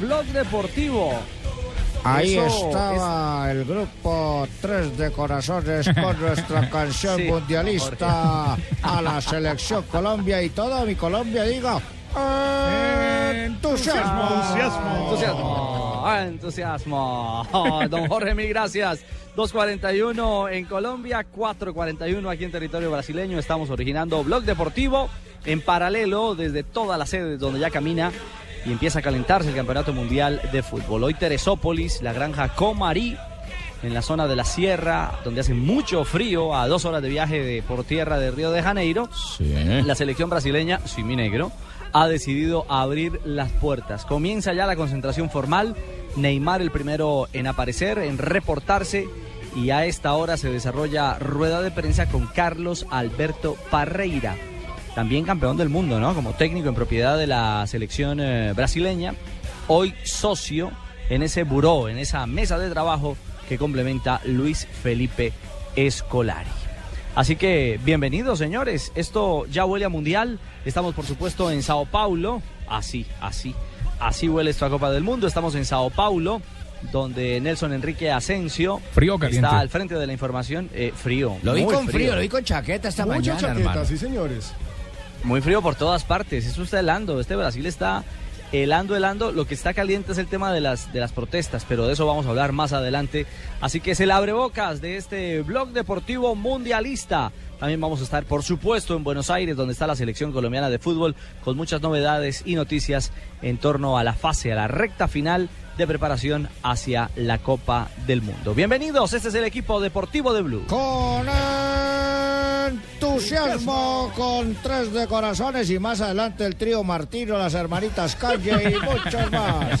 Blog Deportivo. Ahí Eso estaba el grupo Tres de Corazones con nuestra canción Sí, mundialista a la selección Colombia y toda mi Colombia diga entusiasmo. Entusiasmo. Ah, entusiasmo. Oh, don Jorge, mil gracias. 2.41 en Colombia, 4.41 aquí en territorio brasileño. Estamos originando Blog Deportivo en paralelo desde todas las sedes donde ya camina y empieza a calentarse el Campeonato Mundial de Fútbol. Hoy Teresópolis, la granja Comarí, en la zona de la sierra, donde hace mucho frío, a dos horas de viaje de, por tierra de Río de Janeiro. La selección brasileña, mi Negro, ha decidido abrir las puertas. Comienza ya la concentración formal. Neymar el primero en aparecer, en reportarse. Y a esta hora se desarrolla rueda de prensa con Carlos Alberto Parreira, también campeón del mundo, ¿no? Como técnico en propiedad de la selección eh, brasileña. Hoy socio en ese buró, en esa mesa de trabajo que complementa Luis Felipe Escolari. Así que bienvenidos señores, esto ya huele a mundial, estamos por supuesto en Sao Paulo, así, así, así huele esto a Copa del Mundo, estamos en Sao Paulo, donde Nelson Enrique Asensio Frío caliente. está al frente de la información, eh, frío. Lo vi con frío, lo vi con chaqueta esta Mucha mañana, chaqueta, hermano. sí señores. Muy frío por todas partes, eso está helando, este Brasil está helando, helando, lo que está caliente es el tema de las, de las protestas, pero de eso vamos a hablar más adelante, así que es el abrebocas de este blog deportivo mundialista. También vamos a estar, por supuesto, en Buenos Aires, donde está la selección colombiana de fútbol, con muchas novedades y noticias en torno a la fase, a la recta final de preparación hacia la Copa del Mundo. Bienvenidos, este es el equipo deportivo de Blue. Con entusiasmo, con tres de corazones y más adelante el trío Martino, las hermanitas Calle y muchos más.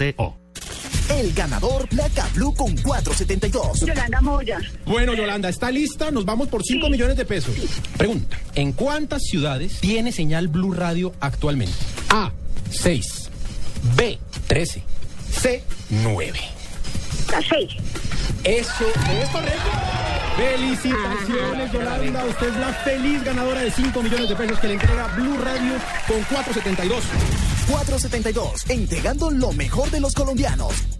movistar.co. El ganador Placa Blue con 472. Yolanda Moya. Bueno, Yolanda, ¿está lista? Nos vamos por 5 millones de pesos. Pregunta, ¿en cuántas ciudades tiene señal Blue Radio actualmente? A, 6, B, 13, C, 9. Seis. Eso es correcto. Felicitaciones, Yolanda. Usted es la feliz ganadora de 5 millones de pesos que le entrega Blue Radio con 472. 472, entregando lo mejor de los colombianos.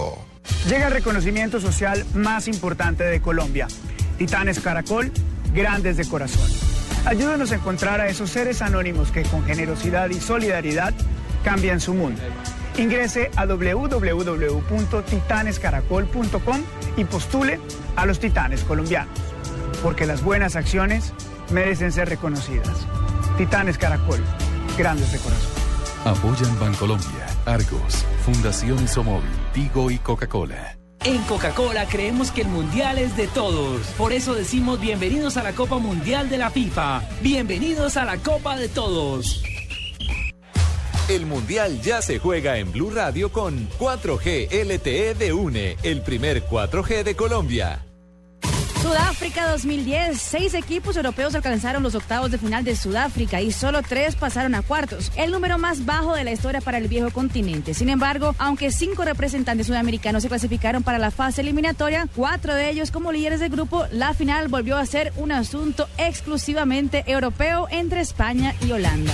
Llega el reconocimiento social más importante de Colombia. Titanes Caracol, grandes de corazón. Ayúdenos a encontrar a esos seres anónimos que con generosidad y solidaridad cambian su mundo. Ingrese a www.titanescaracol.com y postule a los Titanes colombianos, porque las buenas acciones merecen ser reconocidas. Titanes Caracol, grandes de corazón. Apoyan Bancolombia, Argos, Fundación Isomóvil, Tigo y Coca-Cola. En Coca-Cola creemos que el mundial es de todos. Por eso decimos bienvenidos a la Copa Mundial de la FIFA. Bienvenidos a la Copa de Todos. El Mundial ya se juega en Blue Radio con 4G LTE de UNE, el primer 4G de Colombia. Sudáfrica 2010. Seis equipos europeos alcanzaron los octavos de final de Sudáfrica y solo tres pasaron a cuartos, el número más bajo de la historia para el viejo continente. Sin embargo, aunque cinco representantes sudamericanos se clasificaron para la fase eliminatoria, cuatro de ellos como líderes del grupo, la final volvió a ser un asunto exclusivamente europeo entre España y Holanda.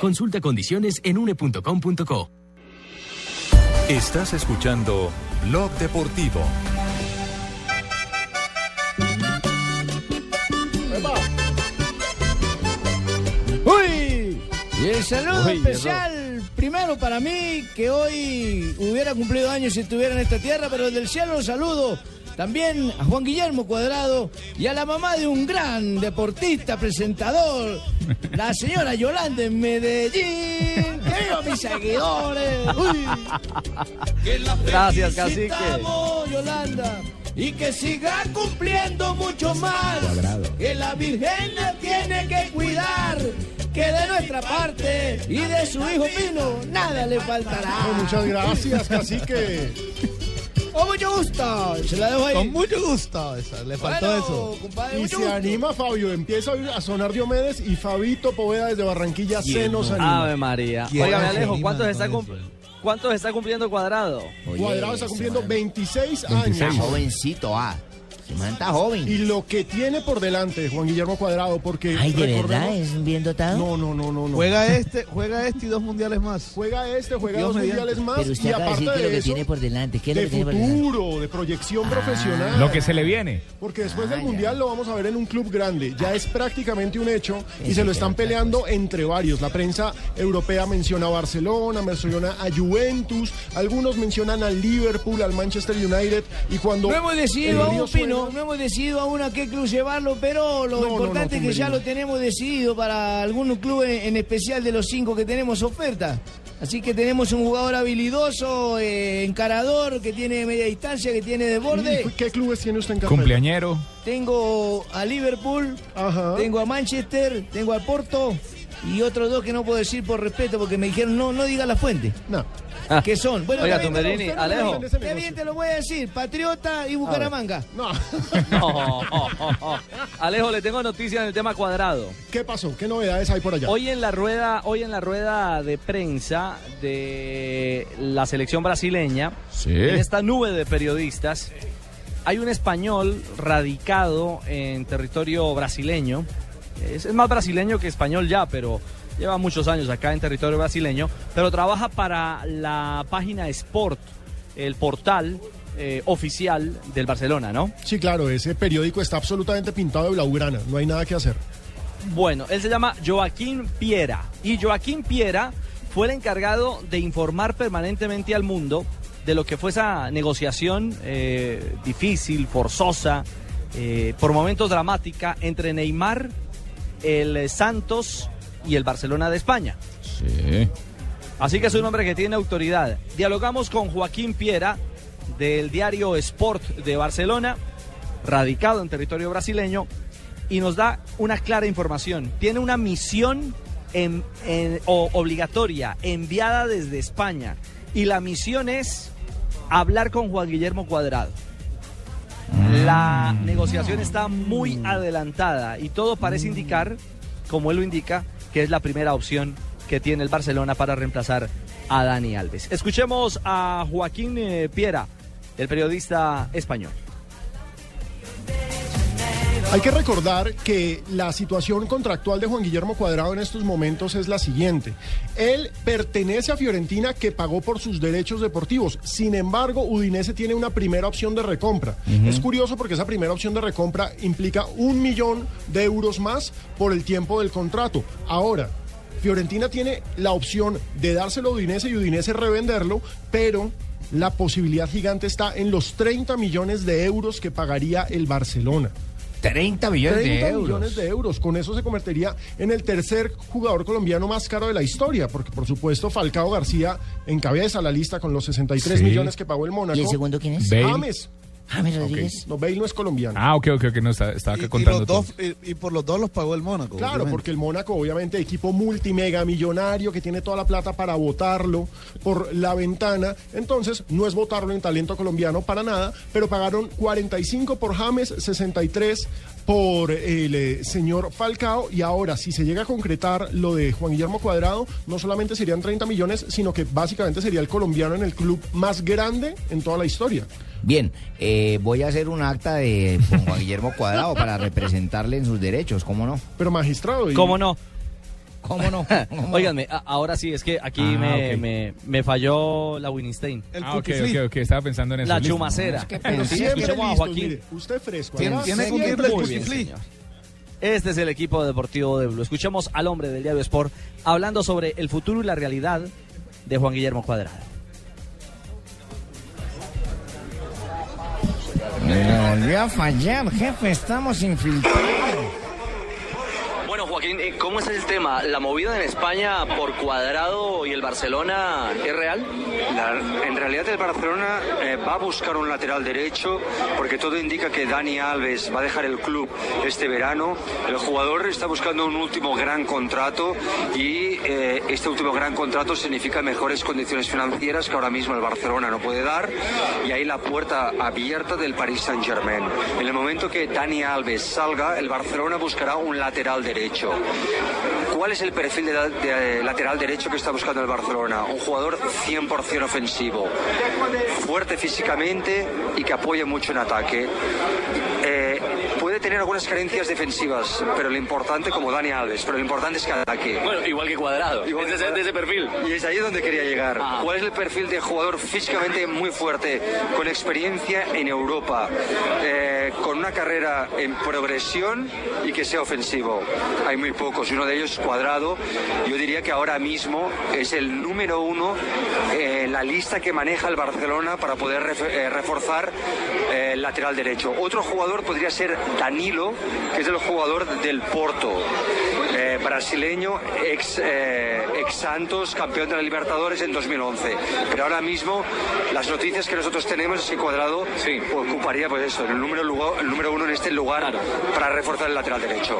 Consulta condiciones en une.com.co. Estás escuchando Blog Deportivo. ¡Uy! Y el saludo Uy, especial, primero para mí, que hoy hubiera cumplido años si estuviera en esta tierra, pero del cielo lo saludo. También a Juan Guillermo Cuadrado y a la mamá de un gran deportista, presentador, la señora Yolanda en Medellín. ¡Que viva mis seguidores! ¡Uy! Que la Gracias, cacique. Yolanda. Y que siga cumpliendo mucho más. Que la Virgen la tiene que cuidar. Que de nuestra parte y de su hijo Pino nada le faltará. muchas gracias, cacique. Con mucho gusto. Se la dejo ahí. Con mucho gusto. esa, le faltó Bueno, eso. compadre, y se gusto. anima Fabio, empieza a sonar Diomedes y Fabito Poveda desde Barranquilla se nos anima. Ave María. ¿Quién Oiga, alejo, ¿cuántos está, con cum- ¿cuántos está cumpliendo Cuadrado? Cuadrado está cumpliendo 26, 26. años. jovencito, ah. Manta joven. Y lo que tiene por delante Juan Guillermo Cuadrado, porque. Ay, ¿de verdad es bien dotado? No, no, no, no. no. Juega este, juega este y dos mundiales más. Juega este, juega Dios dos mediante. mundiales más. Pero usted y acaba de aparte decir que lo que eso, tiene por delante, ¿qué es lo de que tiene por delante? futuro, de proyección profesional. Lo que se le viene. Porque después Ah, del Mundial lo vamos a ver en un club grande. Ya es prácticamente un hecho y se lo están peleando entre varios. La prensa europea menciona a Barcelona, menciona a Juventus, algunos mencionan al Liverpool, al Manchester United y cuando No hemos decidido río suena- no hemos decidido aún a qué club llevarlo, pero lo No, no, importante no, es que ya lo tenemos decidido para algún club en, en especial de los cinco que tenemos oferta. Así que tenemos un jugador habilidoso, eh, encarador, que tiene media distancia, que tiene de borde. ¿Y ¿Qué clubes tiene usted en carpeta? Cumpleañero. Tengo a Liverpool, tengo a Manchester, tengo al Porto y otros dos que no puedo decir por respeto porque me dijeron no, no diga la fuente. No. ¿Qué son? Bueno, Oiga, Tumberini, Alejo. Está bien, te lo voy a decir. Patriota y Bucaramanga. No. No. Alejo, le tengo noticias en el tema Cuadrado. ¿Qué pasó? ¿Qué novedades hay por allá? Hoy en la rueda, hoy en la rueda de prensa de la selección brasileña, en esta nube de periodistas, hay un español radicado en territorio brasileño. Es, es más brasileño que español ya, pero lleva muchos años acá en territorio brasileño, pero trabaja para la página Sport, el portal eh, oficial del Barcelona, ¿no? Sí, claro, ese periódico está absolutamente pintado de blaugrana, no hay nada que hacer. Bueno, él se llama Joaquín Piera y Joaquín Piera fue el encargado de informar permanentemente al mundo de lo que fue esa negociación eh, difícil, forzosa, eh, por momentos dramática entre Neymar, el Santos y el Barcelona de España. Sí. Así que es un hombre que tiene autoridad. Dialogamos con Joaquín Piera del diario Sport de Barcelona, radicado en territorio brasileño, y nos da una clara información. Tiene una misión en- en- o- obligatoria enviada desde España y la misión es hablar con Juan Guillermo Cuadrado. La negociación está muy adelantada y todo parece indicar, como él lo indica, que es la primera opción que tiene el Barcelona para reemplazar a Dani Alves. Escuchemos a Joaquín eh, Piera, el periodista español. Hay que recordar que la situación contractual de Juan Guillermo Cuadrado en estos momentos es la siguiente. Él pertenece a Fiorentina que pagó por sus derechos deportivos. Sin embargo, Udinese tiene una primera opción de recompra. Es curioso porque esa primera opción de recompra implica un millón de euros más por el tiempo del contrato. Ahora, Fiorentina tiene la opción de dárselo a Udinese y Udinese revenderlo, pero la posibilidad gigante está en los 30 millones de euros que pagaría el Barcelona. 30 millones de 30 euros. millones de euros. Con eso se convertiría en el tercer jugador colombiano más caro de la historia, porque por supuesto Falcao García encabeza la lista con los 63 Sí. millones que pagó el Mónaco. ¿Y el segundo quién es? Bale. James. James Rodríguez. No, Bale no es colombiano. Ah, ok, ok, ok, no, estaba acá Y, contando los todo. dos, y, y por los dos los pagó el Mónaco. Claro, obviamente. porque el Mónaco, obviamente, equipo multimega millonario que tiene toda la plata para votarlo por la ventana. Entonces, no es votarlo en talento colombiano para nada, pero pagaron 45 por James, 63 por el eh, señor Falcao. Y ahora, si se llega a concretar lo de Juan Guillermo Cuadrado, no solamente serían 30 millones, sino que básicamente sería el colombiano en el club más grande en toda la historia. Bien, eh, voy a hacer un acta de con Juan Guillermo Cuadrado para representarle en sus derechos, ¿cómo no? Pero magistrado. ¿Cómo no? ¿Cómo no? Óiganme, a- ahora sí, es que aquí Ah, me, ok. me- me falló la Winstein. ah, ok, ok, ok, estaba pensando en eso. La listo. chumacera. Es que Pero Sí, siempre escuchemos a listos, Joaquín. mire, usted fresco. Tiene- además, tiene siempre el señor. Este es el equipo deportivo de Blue. Escuchemos al hombre del diario Sport hablando sobre el futuro y la realidad de Juan Guillermo Cuadrado. Me volvió a fallar, jefe, estamos infiltrados. Eh, ¿cómo es el tema? ¿La movida en España por Cuadrado y el Barcelona es real? En realidad el Barcelona eh, va a buscar un lateral derecho porque todo indica que Dani Alves va a dejar el club este verano. El jugador está buscando un último gran contrato y eh, este último gran contrato significa mejores condiciones financieras que ahora mismo el Barcelona no puede dar y ahí la puerta abierta del Paris Saint Germain. En el momento que Dani Alves salga, el Barcelona buscará un lateral derecho. ¿Cuál es el perfil de, de lateral derecho que está buscando el Barcelona? Un jugador 100% ofensivo, fuerte físicamente y que apoye mucho en ataque. Algunas carencias defensivas, pero lo importante, como Dani Alves, pero lo importante es que ataque. Bueno, igual que Cuadrado. Igual que ese, perfil. Y es ahí donde quería llegar. ¿Cuál es el perfil de jugador físicamente muy fuerte, con experiencia en Europa, eh, con una carrera en progresión y que sea ofensivo? Hay muy pocos y uno de ellos es Cuadrado. Yo diría que ahora mismo es el número uno eh, en la lista que maneja el Barcelona para poder ref- eh, reforzar eh, lateral derecho. Otro jugador podría ser Danilo, que es el jugador del Porto. Eh, brasileño, ex, eh, ex Santos, campeón de la Libertadores en 2011. Pero ahora mismo las noticias que nosotros tenemos es que Cuadrado ocuparía pues eso, el número, lugar- el número uno en este lugar para reforzar el lateral derecho.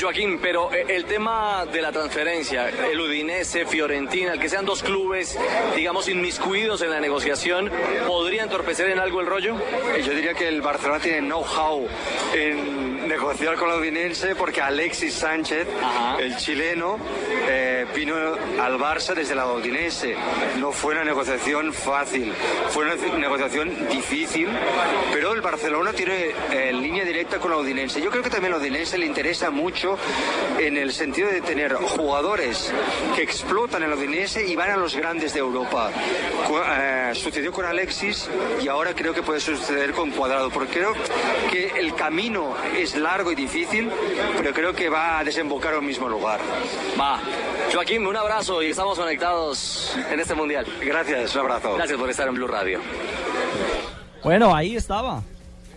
Joaquín, pero eh, el tema de la transferencia, el Udinese, Fiorentina, el que sean dos clubes, digamos, inmiscuidos en la negociación, ¿podría entorpecer en algo el rollo? Eh, Yo diría que el Barcelona tiene know-how en negociar con la Udinense porque Alexis Sánchez, el chileno, eh, vino al Barça desde la Udinese. No fue una negociación fácil, fue una negociación difícil, pero el Barcelona tiene eh, línea directa con la Udinese. Yo creo que también a la Udinese le interesa mucho en el sentido de tener jugadores que explotan en la Udinese y van a los grandes de Europa. Eh, sucedió con Alexis y ahora creo que puede suceder con Cuadrado, porque creo que el camino es largo y difícil, pero creo que va a desembocar en un mismo lugar. Va. Joaquín, un abrazo y estamos conectados en este mundial. Gracias, un abrazo. Gracias por estar en Blue Radio. Bueno, ahí estaba.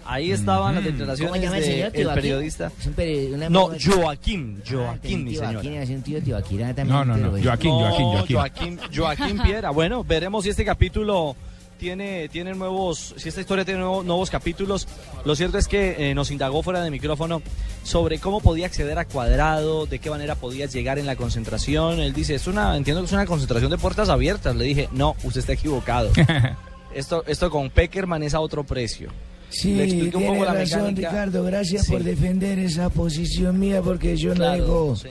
Ahí estaban las ¿Cómo declaraciones el señor? del periodista. Es un peri- una- No, Joaquín, Ah, Joaquín, mi Tibaquín, señora. es un tío Tibaquirá también. No, no, no, pero- Joaquín, Joaquín, Joaquín. Joaquín, Joaquín Piera. Bueno, veremos si este capítulo tiene, tiene nuevos, si esta historia tiene nuevo- nuevos capítulos. Lo cierto es que eh, nos indagó fuera de micrófono sobre cómo podía acceder a Cuadrado, de qué manera podía llegar en la concentración. Él dice, es una, entiendo que es una concentración de puertas abiertas. Le dije, no, usted está equivocado. esto, esto con Peckerman es a otro precio. Sí, Le un tiene poco la razón, mecánica. Ricardo. Gracias Sí. por defender esa posición mía porque yo no Claro, dejo... sí.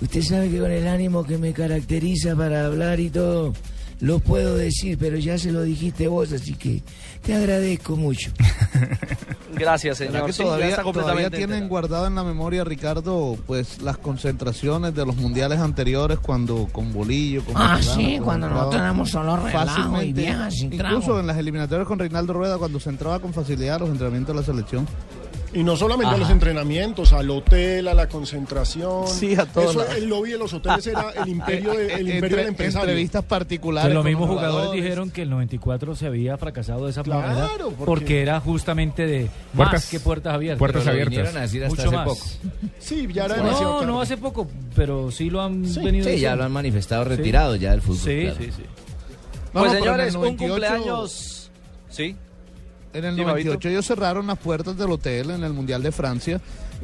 Usted sabe que con el ánimo que me caracteriza para hablar y todo, lo puedo decir, pero ya se lo dijiste vos, así que te agradezco mucho. Gracias, ¿Será señor. que Sí, todavía, está todavía tienen enterado. guardado en la memoria, Ricardo, pues las concentraciones de los mundiales anteriores cuando con Bolillo, con Ah, Maturana, sí, cuando cuando entraba nosotros éramos solo relajo y fácilmente, viejas sin trago. Incluso en las eliminatorias con Reinaldo Rueda cuando se entraba con facilidad a los entrenamientos de la selección. Y no solamente a los entrenamientos, al hotel, a la concentración. Sí, a todo Eso, lado. el lobby de los hoteles era el imperio, de- el imperio Entre- del empresario. entrevistas particulares. Pues los mismos jugadores jugadores. dijeron que el 94 se había fracasado de esa Claro, manera porque- porque... era justamente de Puertas- más que puertas abiertas. puertas Pero lo abiertas. a decir hasta mucho hace más. poco. Sí, ya era demasiado No, tarde. no hace poco, pero sí lo han venido Sí, ya lo han manifestado Sí. retirado ya del fútbol. Sí, claro. sí, sí. Pues señores, un 98 cumpleaños. Sí. En el Sí, 98 Fabito. ellos cerraron las puertas del hotel en el Mundial de Francia.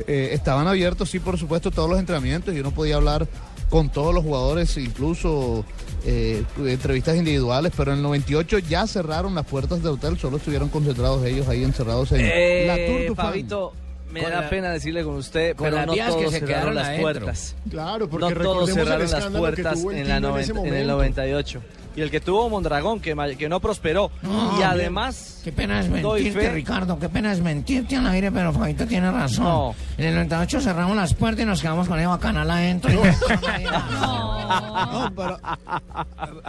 Eh, estaban abiertos, sí, por supuesto, todos los entrenamientos y uno podía hablar con todos los jugadores, incluso eh, entrevistas individuales, pero en el 98 ya cerraron las puertas del hotel, solo estuvieron concentrados ellos ahí encerrados en Eh, la Tour du Fan. Fabito, me Con da la- pena decirle con usted, con pero no que todos se cerraron quedaron las adentro. puertas. Claro, porque no todos el cerraron las puertas tuvo el en, la en en el momento. 98. Y el que tuvo Mondragón, que, que no prosperó. No, y además, Qué pena es mentirte, fe- Ricardo, qué pena es mentirte al aire, pero Fabito tiene razón. No. En el 98 cerramos las puertas y nos quedamos con Eva Canal adentro. No, pero,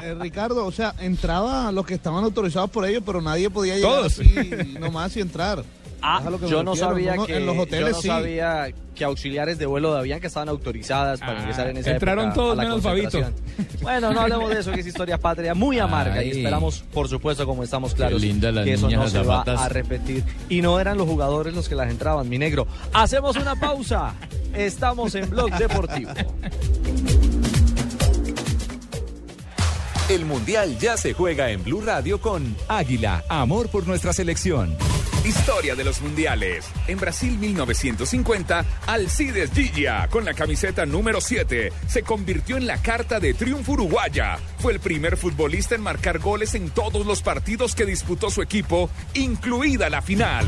eh, Ricardo, o sea, entraba los que estaban autorizados por ellos, pero nadie podía llegar Todos. así nomás y entrar. Ah, que yo no sabía que en los yo hoteles no sí. sabía que auxiliares de vuelo de Avianca estaban autorizadas para Ah, ingresar en esa entraron época todos a la menos Fabito. concentración. Bueno, no hablemos de eso, que es historia patria muy amarga y esperamos, por supuesto, como estamos claros, linda que eso no se va a repetir. Y no eran los jugadores los que las entraban, mi negro. Hacemos una pausa. Estamos en Blog Deportivo. El Mundial ya se juega en Blue Radio con Águila, amor por nuestra selección. Historia de los mundiales. En Brasil 1950, Alcides Gigia, con la camiseta número 7, se convirtió en la carta de triunfo uruguaya. Fue el primer futbolista en marcar goles en todos los partidos que disputó su equipo, incluida la final.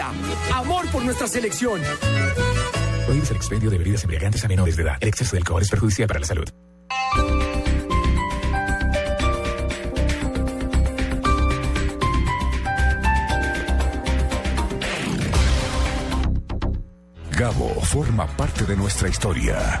Águila, amor por nuestra selección. Prohíbes el expendio de bebidas embriagantes a menores de edad. El exceso de alcohol es perjudicial para la salud. Gabo forma parte de nuestra historia.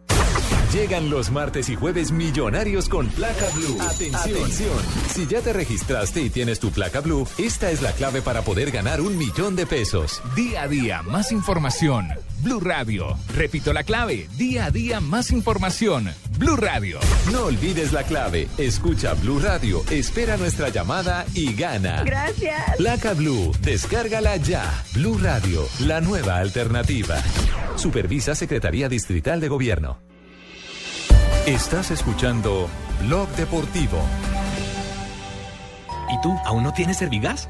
Llegan los martes y jueves millonarios con placa blue. Atención. Si ya te registraste y tienes tu placa blue, esta es la clave para poder ganar un millón de pesos. Día a día, más información. Blue Radio. Repito la clave. Día a día, más información. Blue Radio. No olvides la clave. Escucha Blue Radio, espera nuestra llamada y gana. Gracias. Placa Blue, descárgala ya. Blue Radio, la nueva alternativa. Supervisa Secretaría Distrital de Gobierno. Estás escuchando Blog Deportivo. ¿Y tú aún no tienes Servigas?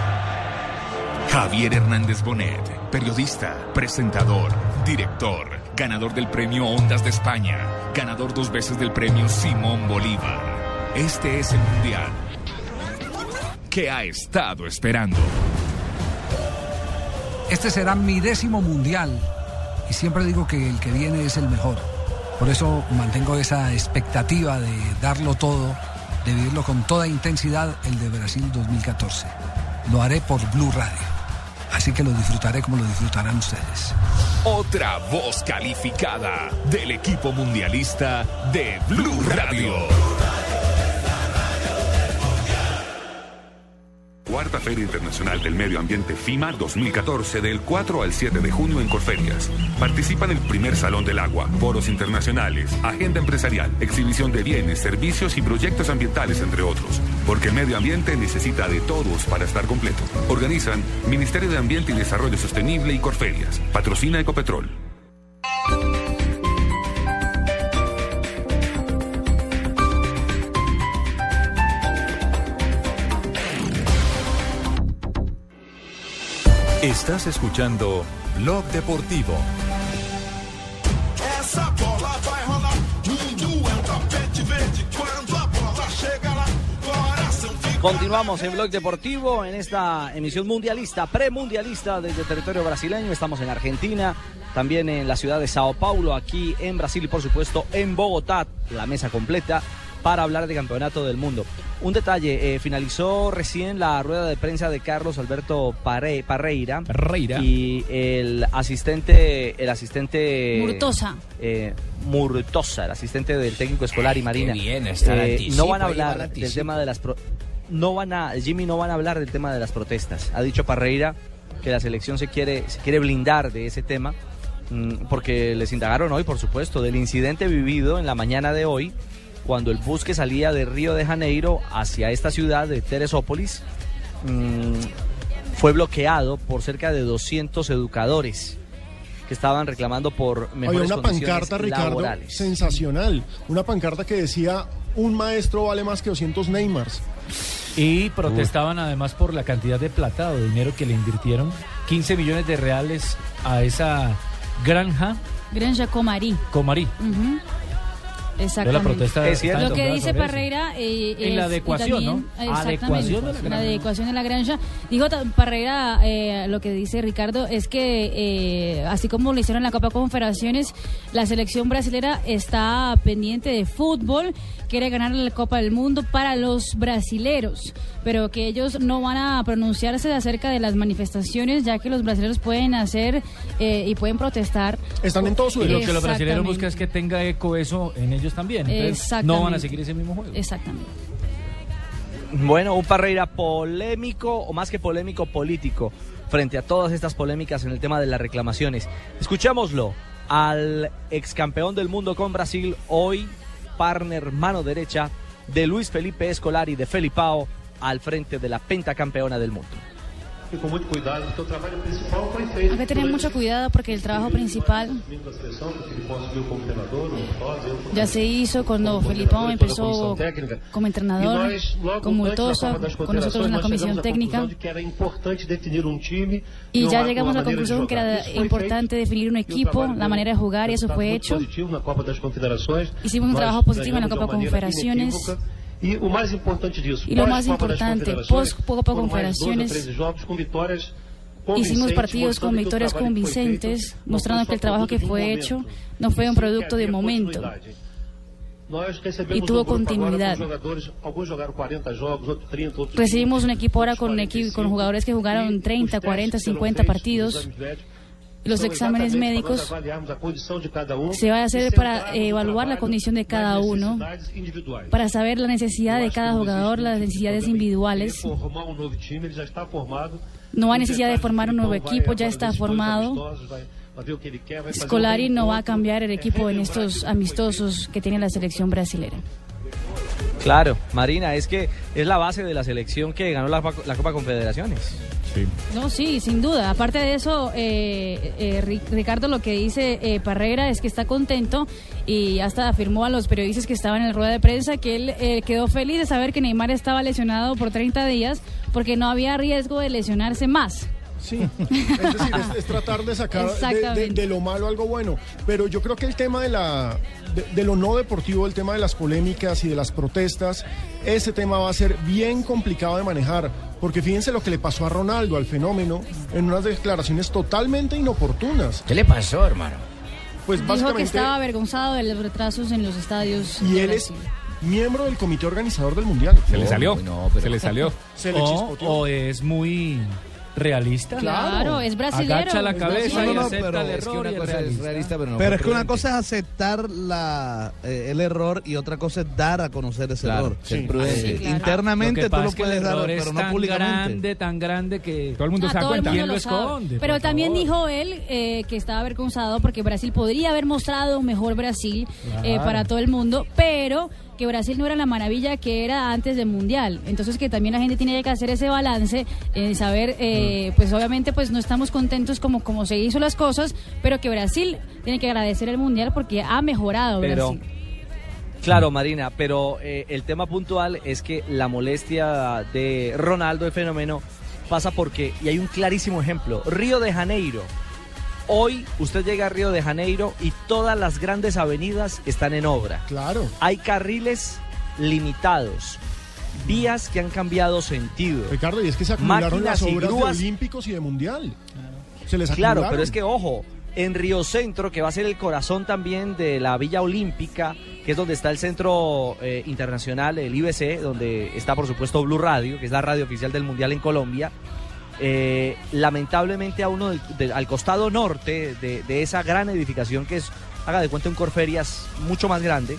Javier Hernández Bonet, periodista, presentador, director, ganador del premio Ondas de España, ganador dos veces del premio Simón Bolívar. Este es el Mundial que ha estado esperando. Este será mi décimo mundial y siempre digo que el que viene es el mejor. Por eso mantengo esa expectativa de darlo todo, de vivirlo con toda intensidad el de Brasil 2014. Lo haré por Blue Radio. Así que lo disfrutaré como lo disfrutarán ustedes. Otra voz calificada del equipo mundialista de Blue Radio. Cuarta Feria Internacional del Medio Ambiente FIMA 2014 del 4 al 7 de junio en Corferias. Participa en el primer Salón del Agua, foros internacionales, agenda empresarial, exhibición de bienes, servicios y proyectos ambientales, entre otros. Porque el medio ambiente necesita de todos para estar completo. Organizan Ministerio de Ambiente y Desarrollo Sostenible y Corferias. Patrocina Ecopetrol. Estás escuchando Blog Deportivo. Essa bola vai rolar. Mundo é um tapete verde. Quando a bola chega lá, coração fica. Continuamos en Blog Deportivo en esta emisión mundialista, premundialista desde territorio brasileño. Estamos en Argentina, también en la ciudad de Sao Paulo, aquí en Brasil y por supuesto en Bogotá, la mesa completa para hablar de campeonato del mundo. Un detalle, eh, finalizó recién la rueda de prensa de Carlos Alberto Pare- Parreira, y el asistente, el asistente Murtosa. eh, Murtosa, el asistente del técnico escolar y Marina. bien, Eh, no van a hablar del tema de las pro- no van a Jimmy no van a hablar del tema de las protestas. Ha dicho Parreira que la selección se quiere se quiere blindar de ese tema mm, porque les indagaron hoy, por supuesto, del incidente vivido en la mañana de hoy cuando el bus que salía de Río de Janeiro hacia esta ciudad de Teresópolis mm, fue bloqueado por cerca de 200 educadores que estaban reclamando por Había mejores una condiciones pancarta, Ricardo, laborales. sensacional. Una pancarta que decía, un maestro vale más que 200 Neymars. Y protestaban además por la cantidad de plata o de dinero que le invirtieron. 15 millones de reales a esa granja Granja Comarí. Comarí. Ujú. Exactamente. protesta Es cierto. Lo que dice. Parreira eh, En la es- y adecuación, ¿no? exactamente, Adecuación de la la granja. adecuación de la granja. Dijo ta- Parreira, eh, lo que dice Ricardo, es que eh, así como lo hicieron en la Copa Confederaciones, la selección brasilera está pendiente de fútbol, quiere ganar la Copa del Mundo para los brasileros, pero que ellos no van a pronunciarse acerca de las manifestaciones, ya que los brasileros pueden hacer eh, y pueden protestar. Están en todo su Y lo que los brasileños Exactamente. buscan es que tenga eco eso en ellos también. Entonces, no van a seguir ese mismo juego. Exactamente. Bueno, un Parreira polémico, o más que polémico, político, frente a todas estas polémicas en el tema de las reclamaciones. Escuchémoslo al ex campeón del mundo con Brasil, hoy partner mano derecha de Luis Felipe Escolari de Felipao al frente de la pentacampeona del mundo. Com muito cuidado, porque o trabalho principal foi feito. Hay que tener mucho cuidado porque el trabajo principal como como ya se hizo cuando Felipón empezó como entrenador, con Murtosa, con nosotros en la comisión técnica. de que era importante definir um time Y ya llegamos a la conclusión que era importante definir un equipo, la manera de jugar y eso fue hecho. positivo na Copa das Confederações. Hicimos un trabajo positivo en la Copa Confederaciones. E o mais importante disso, Y importante, Confederações, pós-Copa foram mais dois Confederaciones, treze jogos com vitórias Hicimos partidos con o victorias convincentes, mostrando que el trabajo que fue hecho no fue un producto de momento. E tuvo grupo agora continuidade. com jogadores, alguns jogaram 40 jogos, outros 30, outros Recibimos un equipo ahora con, con jugadores que jugaron 30, 40, 50 partidos. Los exámenes médicos se va a hacer para eh, evaluar la condición de cada uno, para saber la necesidad de cada jugador, las necesidades individuales. um. No hay necesidad de formar un nuevo equipo, ya está formado. Um Scolari no va a cambiar el equipo en estos amistosos que tiene la selección brasilera. Claro, Marina, es que es la base de la selección que ganó la, la Copa Confederaciones. No, sí, sin duda. Aparte de eso, eh, eh, Ri- Ricardo lo que dice eh, Parreira es que está contento y hasta afirmó a los periodistas que estaban en la rueda de prensa que él eh, quedó feliz de saber que Neymar estaba lesionado por 30 días porque no había riesgo de lesionarse más. Sí, es decir, es, es tratar de sacar de- de, Exactamente. de lo malo algo bueno. Pero yo creo que el tema de la de, de lo no deportivo, el tema de las polémicas y de las protestas, ese tema va a ser bien complicado de manejar. Porque fíjense lo que le pasó a Ronaldo, al fenómeno, en unas declaraciones totalmente inoportunas. ¿Qué le pasó, hermano? Pues Dijo que estaba avergonzado de los retrasos en los estadios. Y de él es miembro del comité organizador del mundial. Se le salió. Se le salió. Se le o, o es muy realista. Claro, es brasilero. Agacha la cabeza No, no, acepta pero el es que una cosa es realista. pero es que una cosa es aceptar la, eh, el error y otra cosa es dar a conocer ese Claro, error. Eh, Sí, claro. Internamente Lo que tú lo es que el puedes dar, error es pero no tan públicamente. grande, tan grande que todo el mundo Ah, todo el mundo ¿Quién lo lo sabe. esconde? Pero también favor? dijo él eh, que estaba avergonzado porque Brasil podría haber mostrado un mejor Brasil eh, para todo el mundo, pero que Brasil no era la maravilla que era antes del mundial. Entonces que también la gente tiene que hacer ese balance, eh, saber, eh, pues obviamente pues no estamos contentos como como se hizo las cosas, pero que Brasil tiene que agradecer el mundial porque ha mejorado Pero, Brasil. claro, Marina, pero eh, el tema puntual es que la molestia de Ronaldo, el fenómeno, pasa porque, y hay un clarísimo ejemplo, Río de Janeiro. Hoy usted llega a Río de Janeiro y todas las grandes avenidas están en obra. Claro. Hay carriles limitados, vías que han cambiado sentido. Ricardo, y es que se acumularon Máquinas las y obras grúas de Olímpicos y de Mundial. Se les Claro, pero es que ojo, en Río Centro, que va a ser el corazón también de la Villa Olímpica, que es donde está el Centro eh, Internacional, el IBC, donde está por supuesto Blue Radio, que es la radio oficial del Mundial en Colombia. Eh, lamentablemente a uno al costado norte de, de esa gran edificación que es, haga de cuenta, un Corferias mucho más grande,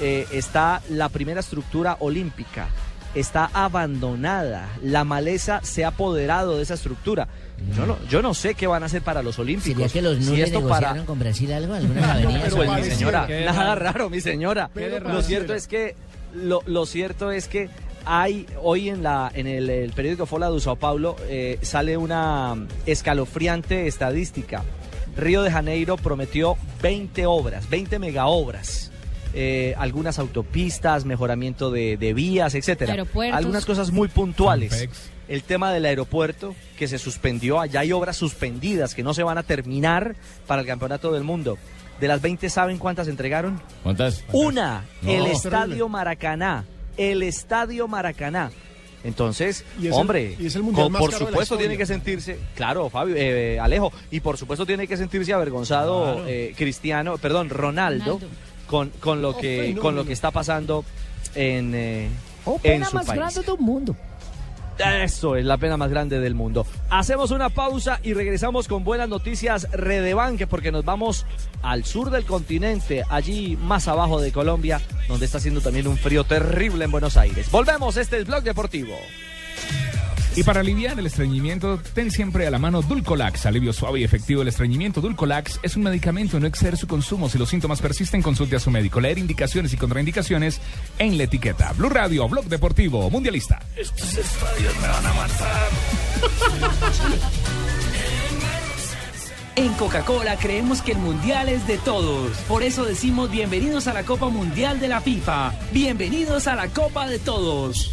eh, está la primera estructura olímpica. Está abandonada. La maleza se ha apoderado de esa estructura. Yo no, yo no sé qué van a hacer para los Olímpicos. ¿Sería que los Si esto negociaron para- con Brasil algo? ¿Algunas avenidas? pues, o mi algo? señora, Qué nada raro. mi señora. Lo raro. cierto es que lo, lo cierto es que hay hoy en la en el, el periódico Fola de Sao Paulo eh, sale una escalofriante estadística. Río de Janeiro prometió 20 obras, 20 megaobras. eh, algunas autopistas, mejoramiento de, de vías, etcétera. Algunas cosas muy puntuales. El tema del aeropuerto que se suspendió, allá hay obras suspendidas que no se van a terminar para el campeonato del mundo. De las 20, ¿saben cuántas entregaron? ¿Cuántas? Una, No. el Es Estadio. Maracaná. El Estadio Maracaná. Entonces, Y es el- hombre, y es el mundial por supuesto tiene que sentirse, claro, Fabio, eh, Alejo, y por supuesto tiene que sentirse avergonzado Claro. eh, Cristiano, perdón, Ronaldo, Ronaldo. con, con lo Oh, que con lo que está pasando en, eh, Oh, en su más país. grande del mundo. Eso es la pena más grande del mundo. Hacemos una pausa y regresamos con buenas noticias Redebanque porque nos vamos al sur del continente, allí más abajo de Colombia, donde está haciendo también un frío terrible en Buenos Aires. Volvemos, este es Blog Deportivo. Y para aliviar el estreñimiento, ten siempre a la mano Dulcolax, alivio suave y efectivo del estreñimiento. Dulcolax es un medicamento, no exceder su consumo. Si los síntomas persisten, consulte a su médico. Leer indicaciones y contraindicaciones en la etiqueta. Blue Radio, Blog Deportivo, Mundialista. Estos estadios me van a matar. En Coca-Cola creemos que el mundial es de todos. Por eso decimos bienvenidos a la Copa Mundial de la FIFA. Bienvenidos a la Copa de Todos.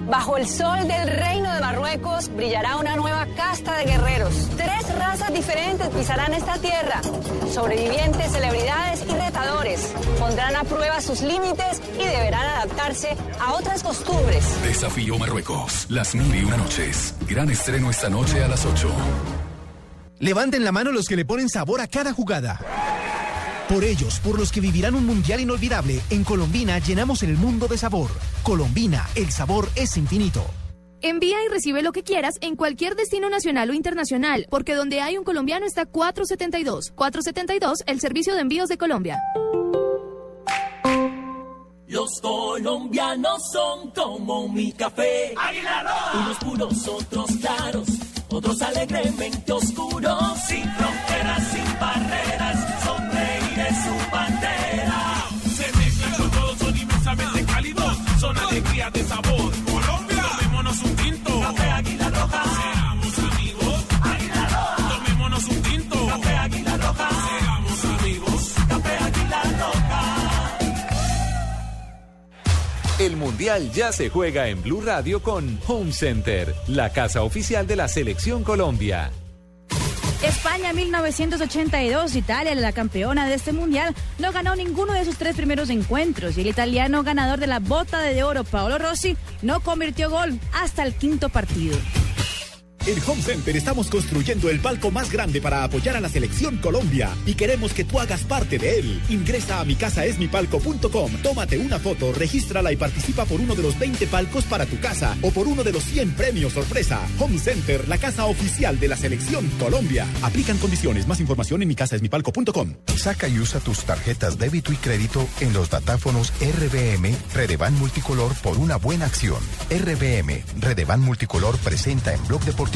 Bajo el sol del reino de Marruecos brillará una nueva casta de guerreros. Tres razas diferentes pisarán esta tierra. Sobrevivientes, celebridades y retadores. Pondrán a prueba sus límites y deberán adaptarse a otras costumbres. Desafío Marruecos. Las mil y una noches. Gran estreno esta noche a las 8. Levanten la mano los que le ponen sabor a cada jugada. Por ellos, por los que vivirán un mundial inolvidable, en Colombina llenamos el mundo de sabor. Colombina, el sabor es infinito. Envía y recibe lo que quieras en cualquier destino nacional o internacional, porque donde hay un colombiano está 472. 472, el servicio de envíos de Colombia. Los colombianos son como mi café. Unos puros, otros claros, otros alegremente oscuros. Sin El Mundial ya se juega en Blue Radio con Home Center, la casa oficial de la Selección Colombia. España 1982, Italia, la campeona de este mundial, no ganó ninguno de sus tres primeros encuentros y el italiano ganador de la bota de oro, Paolo Rossi, no convirtió gol hasta el quinto partido. En Home Center estamos construyendo el palco más grande para apoyar a la selección Colombia y queremos que tú hagas parte de él. Ingresa a micasaesmipalco.com, tómate una foto, regístrala y participa por uno de los 20 palcos para tu casa o por uno de los 100 premios sorpresa. Home Center, la casa oficial de la selección Colombia. Aplican condiciones, más información en micasaesmipalco.com. Saca y usa tus tarjetas débito y crédito en los datáfonos RBM Redevan Multicolor por una buena acción. RBM Redevan Multicolor presenta en Blog Deportivo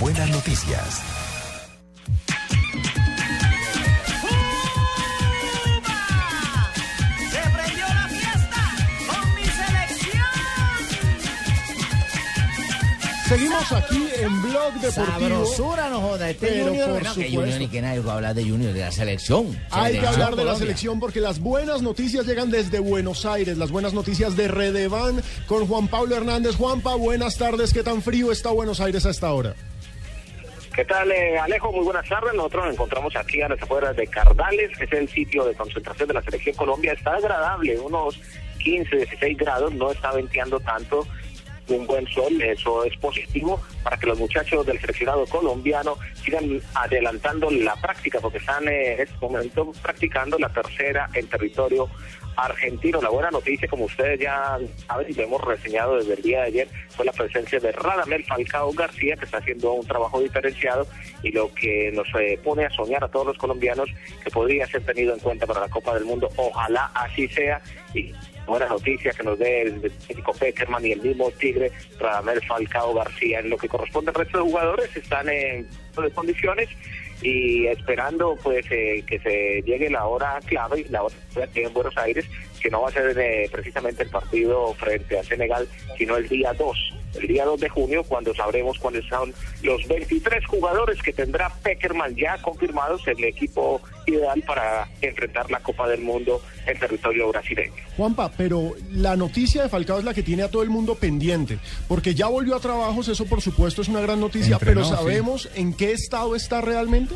Buenas Noticias. Seguimos aquí en Blog Deportivo. Sabrosura, no joda. Este Pero Junior, por bueno, que supuesto. Junior ni que nadie va a hablar de Junior, de la selección. Hay que hablar de la selección porque las buenas noticias llegan desde Buenos Aires, las buenas noticias de Redevan con Juan Pablo Hernández. Juanpa, buenas tardes. ¿Qué tan frío está Buenos Aires a esta hora? ¿Qué tal, eh, Alejo? Muy buenas tardes. Nosotros nos encontramos aquí a las afueras de Cardales, que es el sitio de concentración de la Selección Colombia. Está agradable, unos 15, 16 grados, no está venteando tanto. Un buen sol, eso es positivo para que los muchachos del seleccionado colombiano sigan adelantando la práctica, porque están eh, en este momento practicando la tercera en territorio argentino. La buena noticia, como ustedes ya saben y lo hemos reseñado desde el día de ayer, fue la presencia de Radamel Falcao García, que está haciendo un trabajo diferenciado y lo que nos eh, pone a soñar a todos los colombianos que podría ser tenido en cuenta para la Copa del Mundo. Ojalá así sea y buena noticia que nos dé el técnico Peckerman y el mismo Tigre, Radamel Falcao García. En lo que corresponde al resto de jugadores, están en de condiciones y esperando pues eh, que se llegue la hora clave, la hora aquí en Buenos Aires, que no va a ser eh, precisamente el partido frente a Senegal, sino el día 2, el día 2 de junio, cuando sabremos cuáles son los 23 jugadores que tendrá Peckerman ya confirmados en el equipo ideal para enfrentar la Copa del Mundo en territorio brasileño. Juanpa, pero la noticia de Falcao es la que tiene a todo el mundo pendiente, porque ya volvió a trabajos, eso por supuesto es una gran noticia, Entrenó, pero sí. ¿sabemos en qué estado está realmente?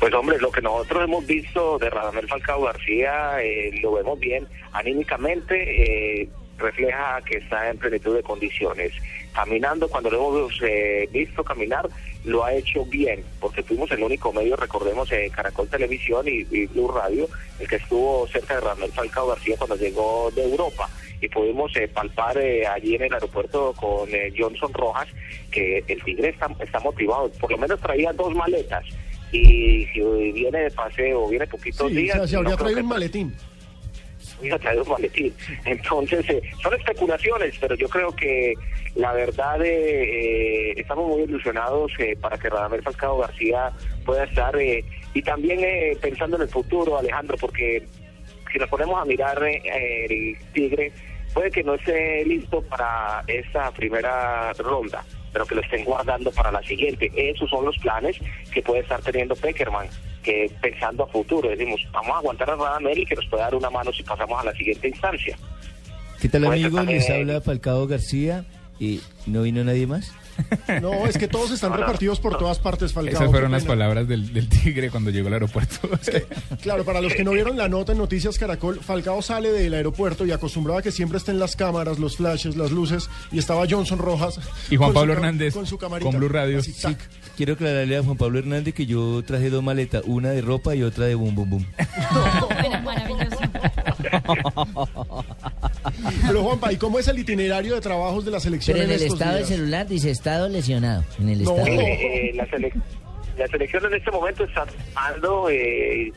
Pues hombre, lo que nosotros hemos visto de Radamel Falcao García, eh, lo vemos bien anímicamente, eh, refleja que está en plenitud de condiciones. Caminando, cuando lo hemos eh, visto caminar, lo ha hecho bien, porque fuimos el único medio, recordemos, eh, Caracol Televisión y, Blue Radio, el que estuvo cerca de Ramel Falcao García cuando llegó de Europa. Y pudimos eh, palpar eh, allí en el aeropuerto con eh, Johnson Rojas que el Tigre está, está motivado, por lo menos traía dos maletas. Y si viene de paseo, viene poquitos Sí, días. se, se no habría creo traído un maletín. hubiera traído un maletín. Entonces, eh, son especulaciones, pero yo creo que la verdad eh, eh, estamos muy ilusionados eh, para que Radamel Falcao García pueda estar eh, y también eh, pensando en el futuro, Alejandro, porque si nos ponemos a mirar eh, el Tigre, puede que no esté listo para esta primera ronda, pero que lo estén guardando para la siguiente. Esos son los planes que puede estar teniendo Peckerman, que pensando a futuro, decimos, vamos a aguantar a Radamel y que nos pueda dar una mano si pasamos a la siguiente instancia. ¿Qué tal Puede amigos? Les habla Falcao García y no vino nadie más. No, es que todos están repartidos por todas partes, Falcao. Esas fueron las palabras del, del tigre cuando llegó al aeropuerto. Claro, para los que no vieron la nota en Noticias Caracol, Falcao sale del aeropuerto y acostumbraba a que siempre estén las cámaras, los flashes, las luces, y estaba Johnson Rojas. Y Juan con Pablo Hernández con su camarita. con Blue Radio. Así. Quiero aclararle a Juan Pablo Hernández que yo traje dos maletas, una de ropa y otra de bum bum bum. Pero Juanpa, ¿y cómo es el itinerario de trabajos de la selección Pero en el estos estado del días? celular dice estado lesionado. En el No. estado. Eh, eh, la, sele- la selección en este momento está armando eh,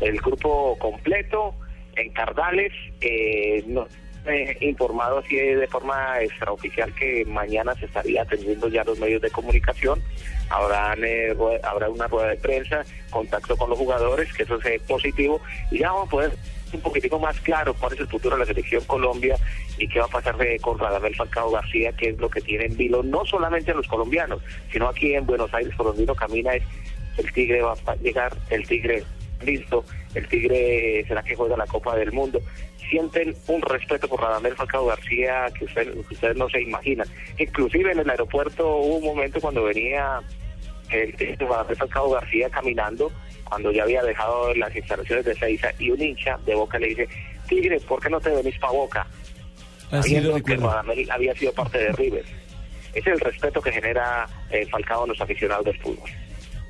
el grupo completo en Cardales. Eh, no, eh, informado así de forma extraoficial que mañana se estaría atendiendo ya los medios de comunicación. Habrán, eh, habrá una rueda de prensa, contacto con los jugadores, que eso es positivo, y ya vamos a poder un poquitico más claro cuál es el futuro de la selección Colombia y qué va a pasar con Radamel Falcao García, que es lo que tiene en vilo no solamente los colombianos, sino aquí en Buenos Aires, por donde uno camina, es el Tigre va a llegar, el Tigre listo, el Tigre será que juega la Copa del Mundo. Sienten un respeto por Radamel Falcao García que, usted- ustedes no se imaginan. Inclusive en el aeropuerto hubo un momento cuando venía el Radamel Falcao García caminando, cuando ya había dejado las instalaciones de Seiza, y un hincha de Boca le dice, Tigre, ¿por qué no te venís para Boca? Así Sabiendo lo que. Radamel había sido parte de River. Ese es el respeto que genera eh, Falcao a los aficionados del fútbol.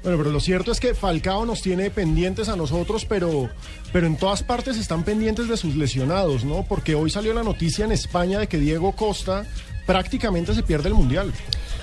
Bueno, pero lo cierto es que Falcao nos tiene pendientes a nosotros, pero, pero en todas partes están pendientes de sus lesionados, ¿no? Porque hoy salió la noticia en España de que Diego Costa prácticamente se pierde el Mundial.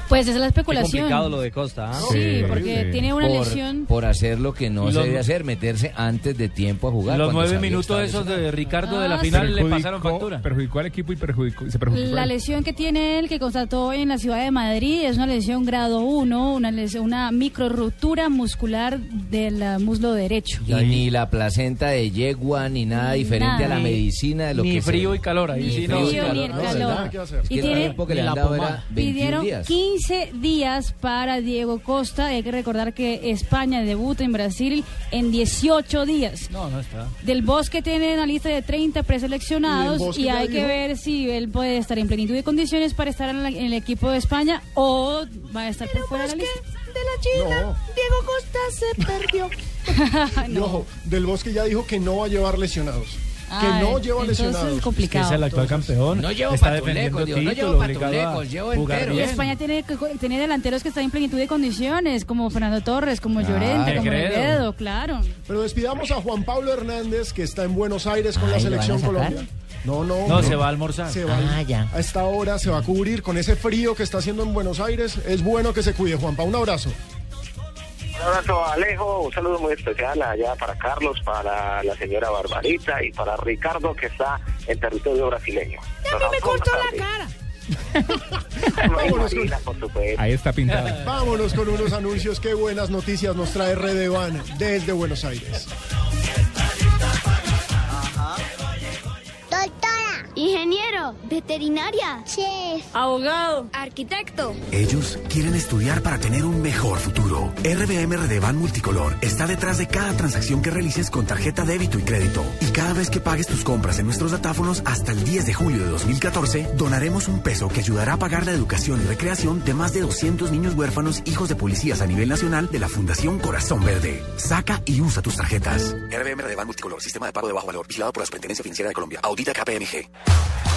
Pues esa es la Qué especulación. complicado lo de Costa. ¿ah? Sí, porque tiene una por, lesión. Por hacer lo que no Los- se debe hacer, meterse antes de tiempo a jugar. Los nueve minutos esos de Ricardo de Ah, la sí. final le Perjudicó- pasaron factura. Perjudicó al equipo y perjudicó, se perjudicó. La lesión que tiene él, que constató en la ciudad de Madrid, es una lesión grado 1, una, lesión, una microruptura muscular del ah, muslo derecho. Y ni la placenta de yegua, ni nada diferente a la medicina de lo Ni que frío y calor, ahí Ni sí, frío no. y Frío ni no, calor. ¿Qué Y tiene- tiempo que le Ni han la dado pomada. era 21 Pidieron días. 15 días para Diego Costa. Hay que recordar que España debuta en Brasil en 18 días. No, no está. Del Bosque tiene una lista de 30 Y preseleccionados y, hay que ver si él puede estar en plenitud de condiciones para estar en, la- en el equipo de España o va a estar por fuera de la lista. No. Diego Costa se perdió. Y ojo, Del Bosque ya dijo que no va a llevar lesionados. Que no lleva entonces lesionados. es complicado. Es el actual campeón. No llevo Dios, no llevo patulecos, llevo entero. Y. España tiene, tiene delanteros que están en plenitud de condiciones, como Fernando Torres, como Llorente, como. Negredo, claro. Pero despidamos a Juan Pablo Hernández, que está en Buenos Aires con la Ay, ¿lo van a selección? Colombia. No, no. No, se va a almorzar. Se va Ah, ya. a esta hora se va a cubrir con ese frío que está haciendo en Buenos Aires. Es bueno que se cuide, Juanpa. Un abrazo. Un abrazo a Alejo, un saludo muy especial allá para Carlos, para la señora Barbarita y para Ricardo que está en territorio brasileño. A mí me cortó la cara. Vámonos con-. Ahí está pintada. Vámonos con unos anuncios. Qué buenas noticias nos trae Redevan desde Buenos Aires. Ingeniero, veterinaria, chef, Abogado. arquitecto. Ellos quieren estudiar para tener un mejor futuro. RBM Redevan Multicolor está detrás de cada transacción que realices con tarjeta débito y crédito. Y cada vez que pagues tus compras en nuestros datáfonos hasta el 10 de julio de 2014, donaremos un peso que ayudará a pagar la educación y recreación de más de 200 niños huérfanos hijos de policías a nivel nacional de la Fundación Corazón Verde. Saca y usa tus tarjetas. RBM Redevan Multicolor, sistema de pago de bajo valor, vigilado por la Superintendencia Financiera de Colombia. Audita KPMG.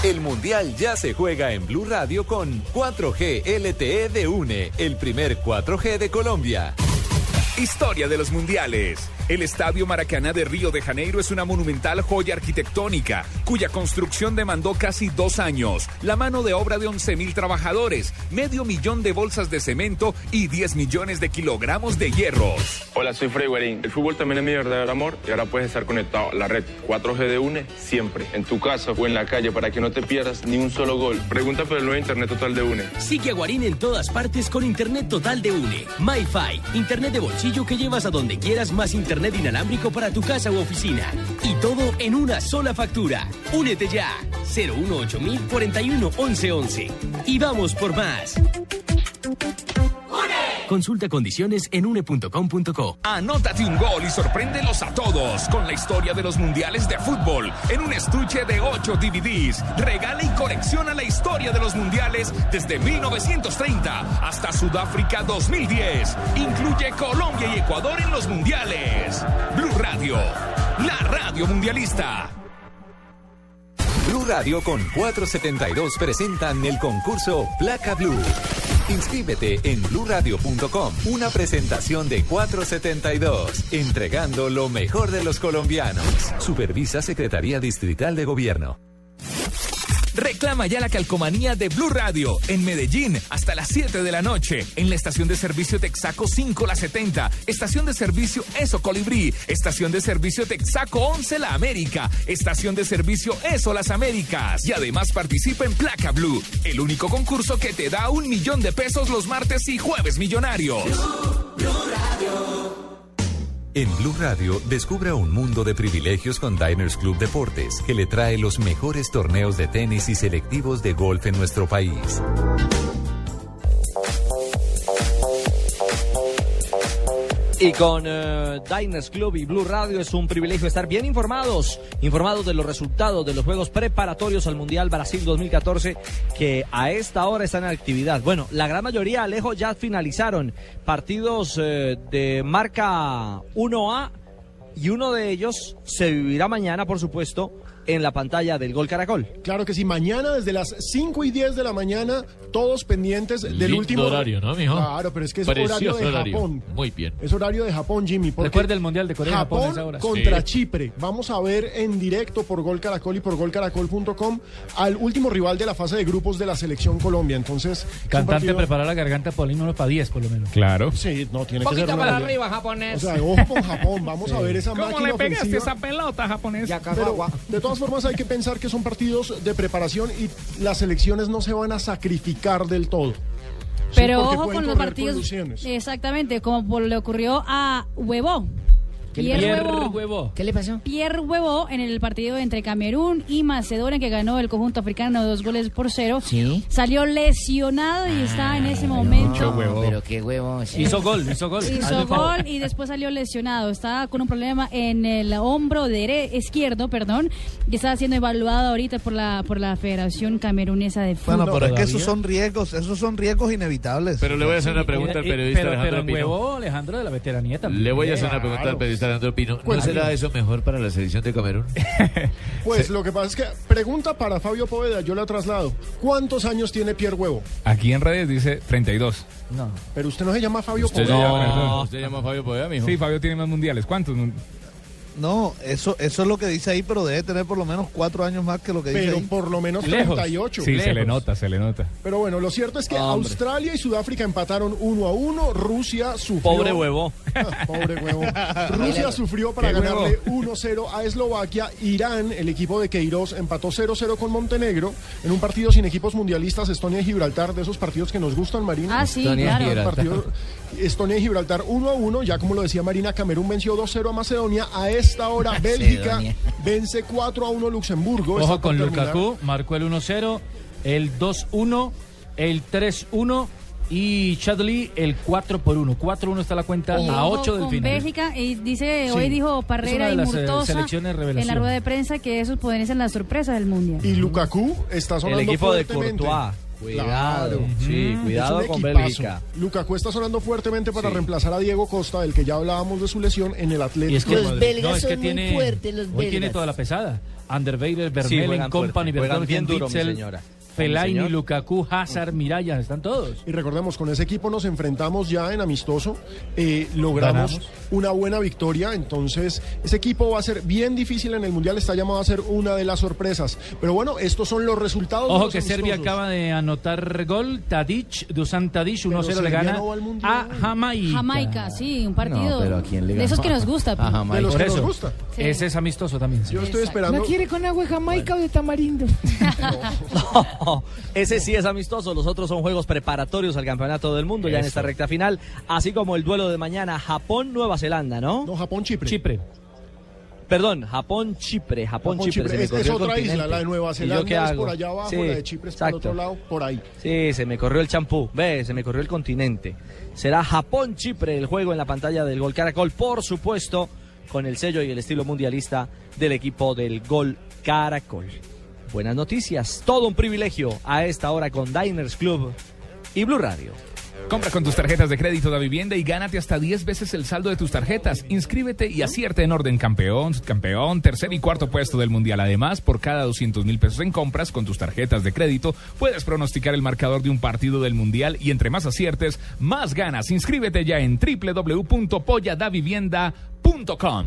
El Mundial ya se juega en Blue Radio con 4G LTE de UNE, el primer 4G de Colombia. Historia de los mundiales. El Estadio Maracaná de Río de Janeiro es una monumental joya arquitectónica, cuya construcción demandó casi dos años, la mano de obra de 11.000 trabajadores, medio millón de bolsas de cemento y 10 millones de kilogramos de hierros. Hola, soy Freddy Guarín. El fútbol también es mi verdadero amor y ahora puedes estar conectado a la red 4G de UNE siempre, en tu casa o en la calle, para que no te pierdas ni un solo gol. Pregunta por el nuevo Internet Total de UNE. Sigue a Guarín en todas partes con Internet Total de UNE. MyFi, Internet de bolsillo que llevas a donde quieras más Internet inalámbrico para tu casa u oficina. Y todo en una sola factura. Únete ya. 018 41 1111. Y vamos por más. Consulta condiciones en une.com.co. Anótate un gol y sorpréndelos a todos con la historia de los mundiales de fútbol en un estuche de 8 DVDs. Regala y colecciona la historia de los mundiales desde 1930 hasta Sudáfrica 2010. Incluye Colombia y Ecuador en los mundiales. Blue Radio, la radio mundialista. Blue Radio con 472 presentan el concurso Placa Blue. Inscríbete en bluradio.com. Una presentación de 472, entregando lo mejor de los colombianos. Supervisa Secretaría Distrital de Gobierno. Reclama ya la calcomanía de Blue Radio en Medellín hasta las 7 de la noche. En la estación de servicio Texaco 5 La 70, estación de servicio Eso Colibrí, estación de servicio Texaco 11 La América, estación de servicio Eso Las Américas. Y además participa en Placa Blue, el único concurso que te da un millón de pesos los martes y jueves millonarios. En Blue Radio, descubra un mundo de privilegios con Diners Club Deportes, que le trae los mejores torneos de tenis y selectivos de golf en nuestro país. Y con eh, Diners Club y Blue Radio es un privilegio estar bien informados, informados de los resultados de los Juegos preparatorios al Mundial Brasil 2014 que a esta hora están en actividad. Bueno, la gran mayoría, Alejo, ya finalizaron partidos eh, de marca 1A y uno de ellos se vivirá mañana, por supuesto, en la pantalla del Gol Caracol. Claro que sí, mañana desde las 5 y 10 de la mañana, todos pendientes del Lindo último horario, ¿no, mijo? Claro, pero es que es horario de horario. Japón. Muy bien. Es horario de Japón, Jimmy. Recuerda el Mundial de Corea Japón Japón esa hora. contra Sí. Chipre. Vamos a ver en directo por Gol Caracol y por golcaracol.com al último rival de la fase de grupos de la selección Colombia. Entonces, Cantante, partido- prepara la garganta, Paulino, para 10 por lo menos. Claro. Sí, no, tiene que ser para arriba, japonés. O sea, ojo con Japón. Vamos a ver esa ¿Cómo máquina le pegaste ofensiva. esa pelota, japonés? Pero, de todas formas, hay que pensar que son partidos de preparación y las selecciones no se van a sacrificar del todo. Sí, Pero porque ojo con los partidos. Exactamente, como por- le ocurrió a Huevo. Pierre Huevo. ¿Qué le pasó? Pierre Huevo en el partido entre Camerún y Macedonia que ganó el conjunto africano dos goles por cero. Sí. Salió lesionado y está en ese momento. Pero qué huevo. sí. Hizo gol, hizo gol. Hizo gol y después salió lesionado. Está con un problema en el hombro dere- izquierdo, perdón, y está siendo evaluado ahorita por la por la Federación Camerunesa de Fútbol. Bueno, pero es que esos son riesgos, esos son riesgos inevitables. Pero le voy a hacer una pregunta al Y- y- periodista pero, pero Alejandro en Pino. huevo, Alejandro, de la veteranía también. Le voy a hacer una pregunta al periodista Alejandro Pino. ¿No Cuéntame. será eso mejor para la selección de Camerún? Pues lo que pasa es que, pregunta para Fabio Poveda, yo la traslado. ¿Cuántos años tiene Pierre Huevo? Aquí en redes dice 32. No. Pero usted no se llama Fabio Usted Poveda. se llama, perdón. Usted llama a Fabio Poveda, mijo. Sí, Fabio tiene más mundiales. ¿Cuántos? No, eso, eso es lo que dice ahí, pero debe tener por lo menos cuatro años más que lo que dice Pero por lo menos Lejos. 38. Sí, se le Lejos. nota, se le nota. Pero bueno, lo cierto es que Hombre. Australia y Sudáfrica empataron uno a uno. Rusia sufrió. Pobre huevo. Pobre huevo. Rusia sufrió para ganarle 1-0 a Eslovaquia. Irán, el equipo de Queiroz, empató 0-0 con Montenegro en un partido sin equipos mundialistas. Estonia y Gibraltar, de esos partidos que nos gustan, Marina. Ah, sí, Estonia claro. Gibraltar. Partido- Estonia y Gibraltar 1 a 1. Ya como lo decía Marina, Camerún venció 2-0 a Macedonia. A esta hora, Bélgica vence 4 a 1 Luxemburgo. Ojo con. Lukaku, marcó el 1-0, el 2-1, el 3-1 y Chadley el 4 por 1. 4-1 está la cuenta Y a ojo 8 del con final. Bélgica y dice Sí. hoy dijo Parrera y las, eh, Murtosa en la rueda de prensa que esos podrían ser las sorpresas del mundial. Y Lukaku está sonando El equipo de. Courtois. Cuidado, sí, cuidado con. Bélgica. Lukaku está sonando fuertemente para Sí. reemplazar a Diego Costa, del que ya hablábamos de su lesión en el Atlético. Y es que de Madrid. no, es que tiene, hoy tiene toda la pesada. Anderweiler, Vermeulen, juegan Company, Vertonghen, bien duro, mi señora. Fellaini. Lukaku, Hazard, Mirallas, están todos. Y recordemos, con ese equipo nos enfrentamos ya en amistoso, eh, logramos Ganamos. una buena victoria, entonces ese equipo va a ser bien difícil en el Mundial, está llamado a ser una de las sorpresas. Pero bueno, estos son los resultados. de Ojo los que Serbia acaba de anotar gol. Tadic, Dusan Tadic, 1-0 le gana no va al Mundial. a Jamaica. Jamaica, sí, un partido No, pero ¿a quién le de esos gana? que nos gusta. A Jamaica. De los Por que nos eso. gusta. Sí. Ese es amistoso también. Yo estoy esperando. ¿No quiere con agua de Jamaica o de tamarindo? No, ese sí es amistoso. Los otros son juegos preparatorios al campeonato del mundo ya en esta recta final. Así como el duelo de mañana Japón-Nueva Zelanda, ¿no? No, Japón-Chipre. Chipre. Perdón, Japón-Chipre. Japón-Chipre. me Es, otra isla, la de Nueva ¿Y yo Zelanda qué es hago? por allá abajo, Sí, la de Chipre es por el exacto. otro lado, por ahí. Sí, se me corrió el champú. Ve, se me corrió el continente. Será Japón-Chipre el juego en la pantalla del Gol Caracol, por supuesto, con el sello y el estilo mundialista del equipo del Gol Caracol. Buenas noticias, todo un privilegio a esta hora con Diners Club y Blue Radio. Compra con tus tarjetas de crédito da vivienda y gánate hasta 10 veces el saldo de tus tarjetas. Inscríbete y acierta en orden campeón, campeón, tercer y cuarto puesto del mundial. Además, por cada 200 mil pesos en compras con tus tarjetas de crédito, puedes pronosticar el marcador de un partido del mundial y entre más aciertes, más ganas. Inscríbete ya en www.polladavivienda.com.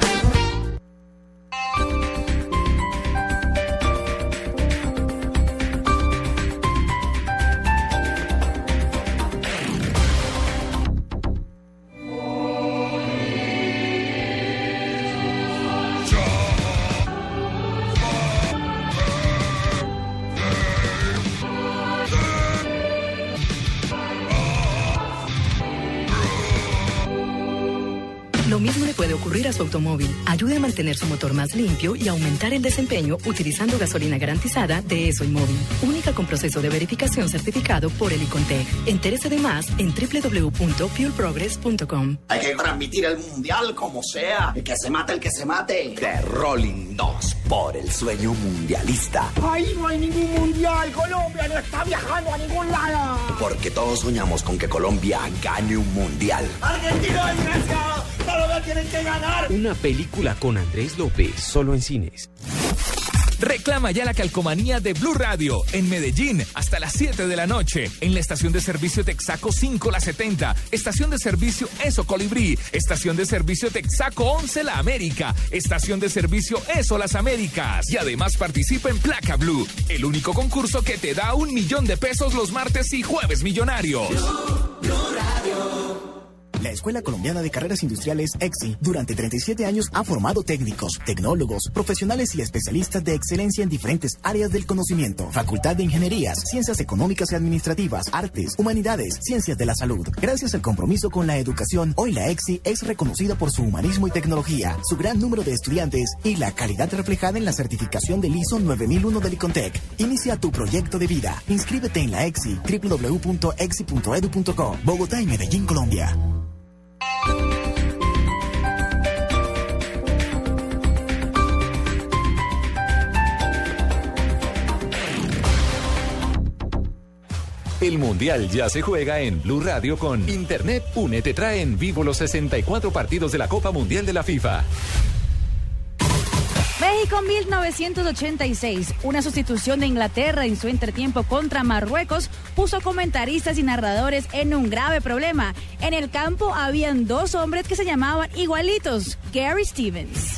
mantener su motor más limpio y aumentar el desempeño utilizando gasolina garantizada de ESO y Móvil. Única con proceso de verificación certificado por el Icontec. Entérese de más en www.fuelprogress.com. Hay que transmitir el mundial como sea. El que se mate, el que se mate. The Rolling 2 por el sueño mundialista. Ahí no hay ningún mundial. Colombia no está viajando a ningún lado. Porque todos soñamos con que Colombia gane un mundial. Argentina, desgraciado. Colombia tienen que ganar. Una película con Andrés López, solo en cines. Reclama ya la calcomanía de Blue Radio en Medellín hasta las 7 de la noche. En la estación de servicio Texaco 5 La 70. Estación de servicio Eso Colibrí. Estación de servicio Texaco 11 La América. Estación de servicio Eso Las Américas. Y además participa en Placa Blue. El único concurso que te da un millón de pesos los martes y jueves millonarios. La Escuela Colombiana de Carreras Industriales EXI durante 37 años ha formado técnicos, tecnólogos, profesionales y especialistas de excelencia en diferentes áreas del conocimiento. Facultad de Ingenierías, Ciencias Económicas y Administrativas, Artes, Humanidades, Ciencias de la Salud. Gracias al compromiso con la educación, hoy la EXI es reconocida por su humanismo y tecnología, su gran número de estudiantes y la calidad reflejada en la certificación del ISO 9001 del ICONTEC. Inicia tu proyecto de vida. Inscríbete en la EXI, www.exi.edu.co, Bogotá y Medellín, Colombia. El Mundial ya se juega en Blue Radio con Internet Une te trae en vivo los 64 partidos de la Copa Mundial de la FIFA. México 1986, una sustitución de Inglaterra en su entretiempo contra Marruecos, puso comentaristas y narradores en un grave problema. En el campo habían dos hombres que se llamaban igualitos, Gary Stevens.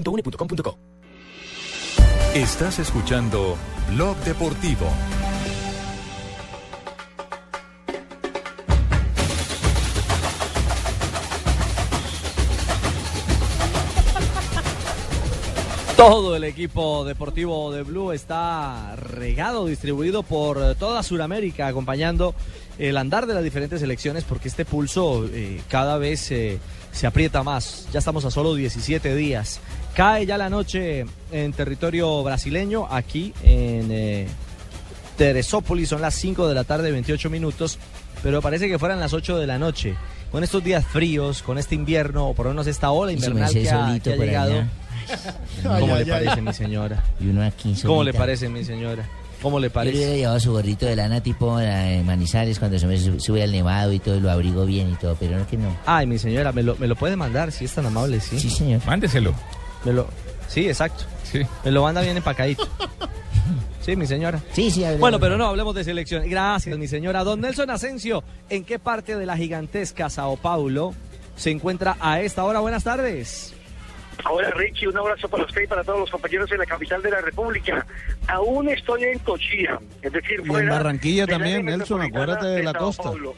www.une.com.co. Estás escuchando Blog Deportivo. Todo el equipo deportivo de Blue está regado, distribuido por toda Sudamérica, acompañando el andar de las diferentes elecciones, porque este pulso eh, cada vez eh, se aprieta más. Ya estamos a solo 17 días Cae ya la noche en territorio brasileño, aquí en eh, Teresópolis, son las 5 de la tarde, 28 minutos, pero parece que fueran las 8 de la noche. Con estos días fríos, con este invierno, o por lo menos esta ola invernal que ha, que ha llegado. allá. ¿Cómo Ay, le ay, parece, ay. mi señora? Y uno aquí ¿Cómo le parece, mi señora? ¿Cómo le Yo le hubiera parece? llevado su gorrito de lana tipo eh, Manizales cuando se me su- sube al nevado y todo, y lo abrigo bien y todo, pero no que no. Ay, mi señora, me lo, me lo puede mandar, si es tan amable, sí. Sí, señor. Mándeselo. Me lo, sí, exacto. Sí. Me lo manda bien empacadito. Sí, mi señora. Sí, sí, hablemos. Bueno, pero no hablemos de selección. Gracias, mi señora. Don Nelson Asensio, ¿en qué parte de la gigantesca Sao Paulo se encuentra a esta hora? Buenas tardes. Hola Richie, un abrazo para usted y para todos los compañeros de la capital de la República. Aún estoy en Cochilla, es decir, Y en fuera Barranquilla también, Nelson, acuérdate de la Sao costa. Paulo.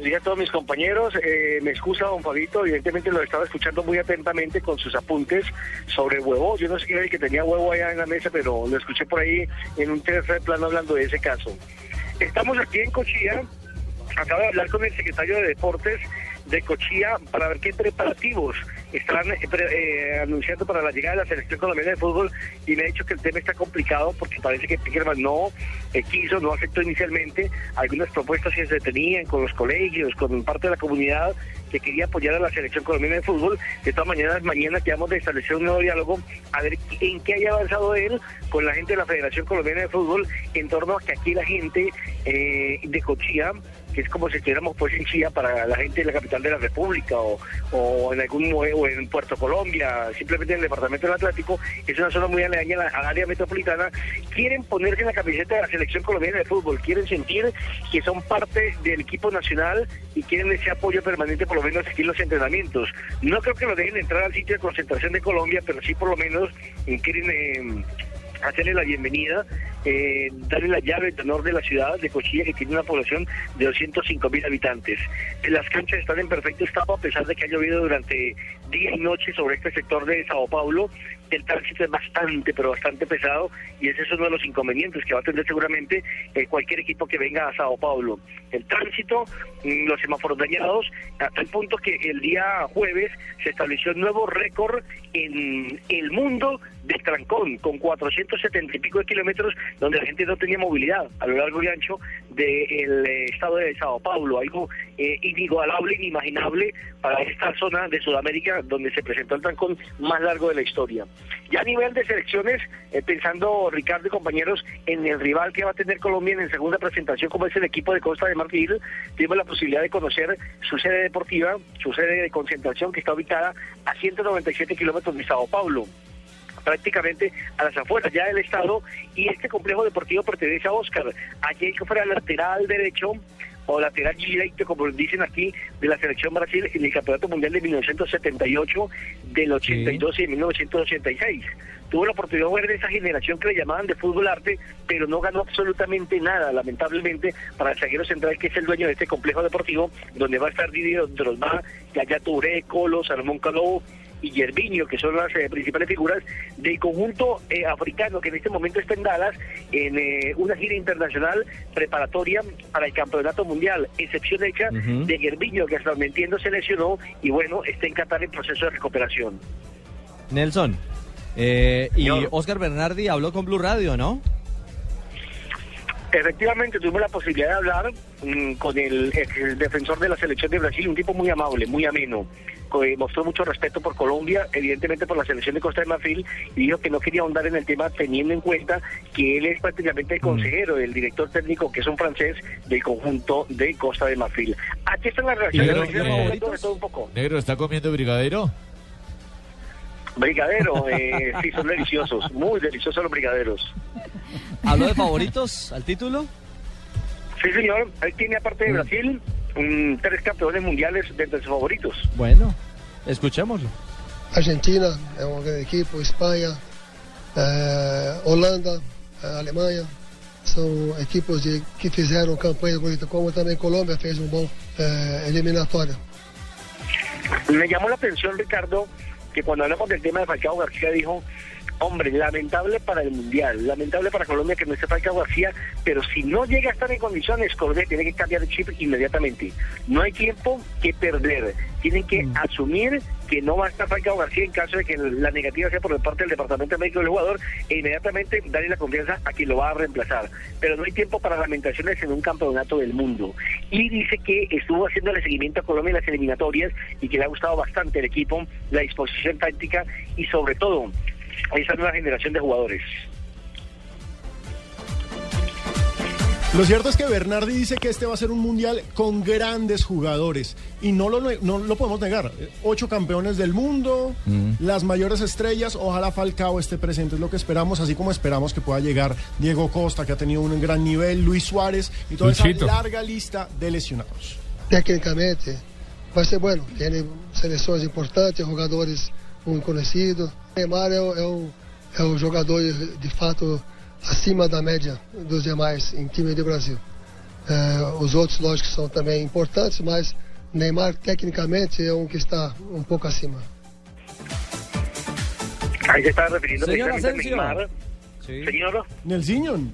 Dije a todos mis compañeros, eh, me excusa don Fabito, evidentemente lo estaba escuchando muy atentamente con sus apuntes sobre huevo. Yo no sé quién era el que tenía huevo allá en la mesa, pero lo escuché por ahí en un tercer plano hablando de ese caso. Estamos aquí en Cochilla, acabo de hablar con el secretario de Deportes de Cochilla para ver qué preparativos están eh, eh, anunciando para la llegada de la selección colombiana de fútbol y me ha dicho que el tema está complicado porque parece que Peckerman no eh, quiso, no aceptó inicialmente algunas propuestas que se tenían con los colegios, con parte de la comunidad que quería apoyar a la selección colombiana de fútbol. De todas maneras, mañana quedamos de establecer un nuevo diálogo a ver en qué haya avanzado él con la gente de la Federación Colombiana de Fútbol en torno a que aquí la gente eh, de Cochilla que es como si estuviéramos pues en Chía para la gente de la capital de la República o, o en algún o en Puerto Colombia, simplemente en el departamento del Atlántico, es una zona muy aledaña al área metropolitana, quieren ponerse en la camiseta de la selección colombiana de fútbol, quieren sentir que son parte del equipo nacional y quieren ese apoyo permanente por lo menos aquí en los entrenamientos. No creo que lo dejen entrar al sitio de concentración de Colombia, pero sí por lo menos quieren... eh, hacerle la bienvenida, eh, darle la llave de honor de la ciudad de Cochilla, que tiene una población de 205 mil habitantes. Las canchas están en perfecto estado, a pesar de que ha llovido durante día y noche sobre este sector de Sao Paulo. El tránsito es bastante, pero bastante pesado, y ese es uno de los inconvenientes que va a tener seguramente eh, cualquier equipo que venga a Sao Paulo. El tránsito, mm, los semáforos dañados, hasta el punto que el día jueves se estableció un nuevo récord en el mundo del trancón, con 470 y pico de kilómetros, donde la gente no tenía movilidad a lo largo y ancho del eh, estado de Sao Paulo, algo eh, inigualable, inimaginable para esta zona de Sudamérica donde se presentó el trancón más largo de la historia. Ya a nivel de selecciones, eh, pensando Ricardo y compañeros en el rival que va a tener Colombia en la segunda presentación, como es el equipo de Costa de Marfil, tuvimos la posibilidad de conocer su sede deportiva, su sede de concentración que está ubicada a 197 kilómetros de Sao Paulo prácticamente a las afueras ya del estado y este complejo deportivo pertenece a Oscar. Allí que fuera lateral derecho o lateral directo, como dicen aquí, de la selección Brasil en el Campeonato Mundial de 1978, del 82 y de 1986. Tuvo la oportunidad de ver de esa generación que le llamaban de fútbol arte, pero no ganó absolutamente nada, lamentablemente, para el zaguero central, que es el dueño de este complejo deportivo, donde va a estar Didier Drogba, Yaya Touré, Colo, Salomón Caló, y Yerviño, que son las eh, principales figuras del conjunto eh, africano que en este momento está en Dallas en eh, una gira internacional preparatoria para el campeonato mundial, excepción hecha de Yerviño, que hasta donde entiendo se lesionó y bueno, está en Qatar en proceso de recuperación. Nelson. eh, y. Oscar Bernardi habló con Blue Radio, ¿no? Efectivamente, tuvimos la posibilidad de hablar mm, con el, el defensor de la selección de Brasil, un tipo muy amable, muy ameno. co- eh, Mostró mucho respeto por Colombia, evidentemente por la selección de Costa de Marfil, y dijo que no quería ahondar en el tema teniendo en cuenta que él es prácticamente el consejero, el director técnico, que es un francés del conjunto de Costa de Marfil. Aquí están las reacciones. Negro, todo un poco. Negro, ¿está comiendo brigadero? Brigadero, eh, sí, son deliciosos, muy deliciosos los brigaderos. ¿Habló de favoritos al título? Sí, señor, él tiene aparte de Brasil tres campeones mundiales de entre sus favoritos. Bueno, escuchémoslo. Argentina é um grande equipe, Espanha, eh, Holanda, eh, Alemanha. São equipes de, que fizeram campanha bonita, como também Colômbia fez um bom eh, eliminatório. Me llamó la atención, Ricardo, que cuando hablamos del tema de Falcao García dijo, hombre, lamentable para el Mundial, lamentable para Colombia que no esté Falcao García, pero si no llega a estar en condiciones, Colombia tiene que cambiar de chip inmediatamente. No hay tiempo que perder, tienen que asumir que no va a estar Falcao García en caso de que la negativa sea por parte del Departamento Médico del jugador e inmediatamente darle la confianza a quien lo va a reemplazar. Pero no hay tiempo para lamentaciones en un campeonato del mundo. Y dice que estuvo haciéndole seguimiento a Colombia en las eliminatorias y que le ha gustado bastante el equipo, la disposición táctica y sobre todo esa nueva generación de jugadores. Lo cierto es que Bernardi dice que este va a ser un mundial con grandes jugadores y no lo, no lo podemos negar. Ocho campeones del mundo, las mayores estrellas, ojalá Falcao esté presente, es lo que esperamos, así como esperamos que pueda llegar Diego Costa, que ha tenido un gran nivel, Luis Suárez y toda esa Luchito. larga lista de lesionados. Tecnicamente, vai ser bueno. Tem seleções importantes, jogadores muito conhecidos. Neymar o, é o jogador, de fato, acima da média dos demais em time do Brasil. É, os outros, lógico, são também importantes, mas Neymar, tecnicamente, é um que está um pouco acima. Ahí se está refiriendo Señor precisamente a Asensio. Neymar. Señor, Nelsinho.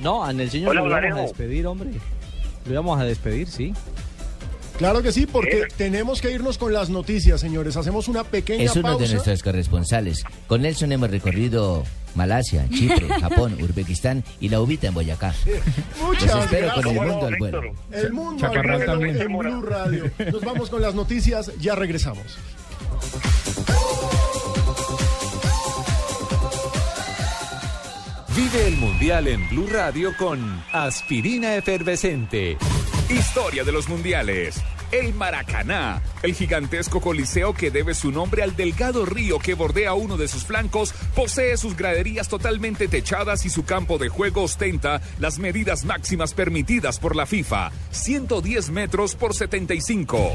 No, a Nelsinho Hola, lo íbamos a Alejo. despedir, hombre. Lo íbamos a despedir, sí. Claro que sí, porque tenemos que irnos con las noticias, señores. Hacemos una pequeña Es uno de pausa. nuestros corresponsales. Con Nelson hemos recorrido Malasia, Chipre, Japón, Uzbekistán y la ubita en Boyacá. Muchas Los espero con el gracias. mundo al vuelo. El mundo al vuelo también. en Blue Radio. Nos vamos con las noticias, ya regresamos. Vive el Mundial en Blue Radio con Aspirina Efervescente. Historia de los mundiales. El Maracaná, el gigantesco coliseo que debe su nombre al delgado río que bordea uno de sus flancos, posee sus graderías totalmente techadas y su campo de juego ostenta las medidas máximas permitidas por la FIFA, 110 metros por 75.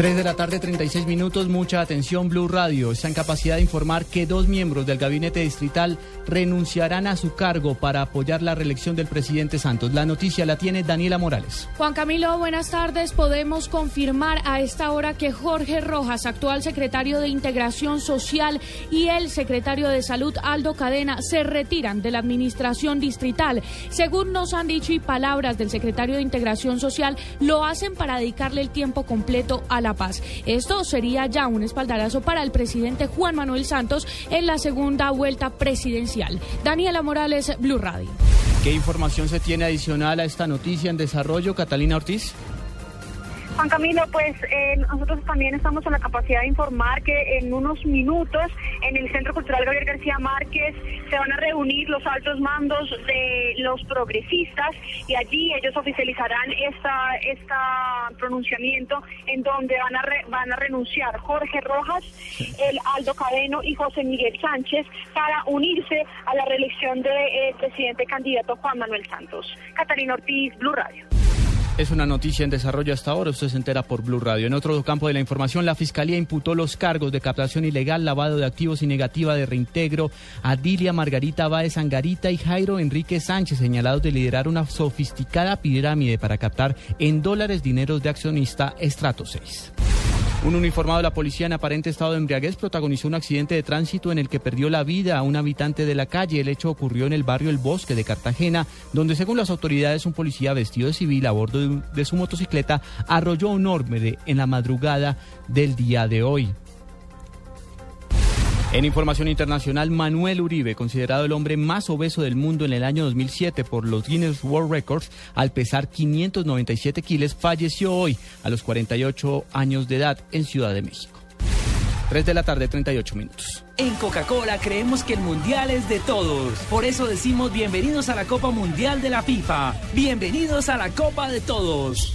3 de la tarde, 36 minutos. Mucha atención, Blue Radio. Está en capacidad de informar que dos miembros del gabinete distrital renunciarán a su cargo para apoyar la reelección del presidente Santos. La noticia la tiene Daniela Morales. Juan Camilo, buenas tardes. Podemos confirmar a esta hora que Jorge Rojas, actual secretario de Integración Social, y el secretario de Salud, Aldo Cadena, se retiran de la administración distrital. Según nos han dicho y palabras del secretario de Integración Social, lo hacen para dedicarle el tiempo completo a la Esto sería ya un espaldarazo para el presidente Juan Manuel Santos en la segunda vuelta presidencial. Daniela Morales, Blue Radio. ¿Qué información se tiene adicional a esta noticia en desarrollo, Catalina Ortiz? Juan Camilo, pues eh, nosotros también estamos en la capacidad de informar que en unos minutos en el Centro Cultural Gabriel García Márquez se van a reunir los altos mandos de los progresistas y allí ellos oficializarán esta esta pronunciamiento en donde van a re- van a renunciar Jorge Rojas, el Aldo Cadeno y José Miguel Sánchez para unirse a la reelección del presidente candidato Juan Manuel Santos. Catalina Ortiz, Blue Radio. Es una noticia en desarrollo hasta ahora, usted se entera por Blue Radio. En otro campo de la información, la Fiscalía imputó los cargos de captación ilegal, lavado de activos y negativa de reintegro a Dilia Margarita Báez Angarita y Jairo Enrique Sánchez, señalados de liderar una sofisticada pirámide para captar en dólares dineros de accionista Estrato 6. Un uniformado de la policía en aparente estado de embriaguez protagonizó un accidente de tránsito en el que perdió la vida a un habitante de la calle. El hecho ocurrió en el barrio El Bosque de Cartagena, donde según las autoridades un policía vestido de civil a bordo de, su motocicleta arrolló un hombre en la madrugada del día de hoy. En información internacional, Manuel Uribe, considerado el hombre más obeso del mundo en el año 2007 por los Guinness World Records, al pesar 597 kilos, falleció hoy a los 48 años de edad en Ciudad de México. 3 de la tarde, 38 minutos. En Coca-Cola creemos que el mundial es de todos. Por eso decimos bienvenidos a la Copa Mundial de la FIFA. Bienvenidos a la Copa de Todos.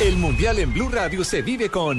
El Mundial en Blue Radio se vive con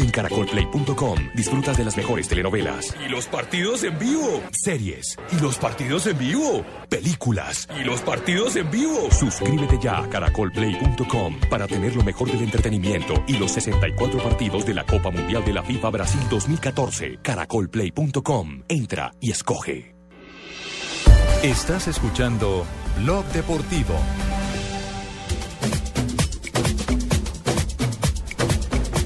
En caracolplay.com disfrutas de las mejores telenovelas, Y los partidos en vivo. series, Y los partidos en vivo. películas. Y los partidos en vivo. Suscríbete ya a caracolplay.com para tener lo mejor del entretenimiento y los 64 partidos de la Copa Mundial de la FIFA Brasil 2014. Caracolplay.com. Entra y escoge. Estás escuchando Blog Deportivo.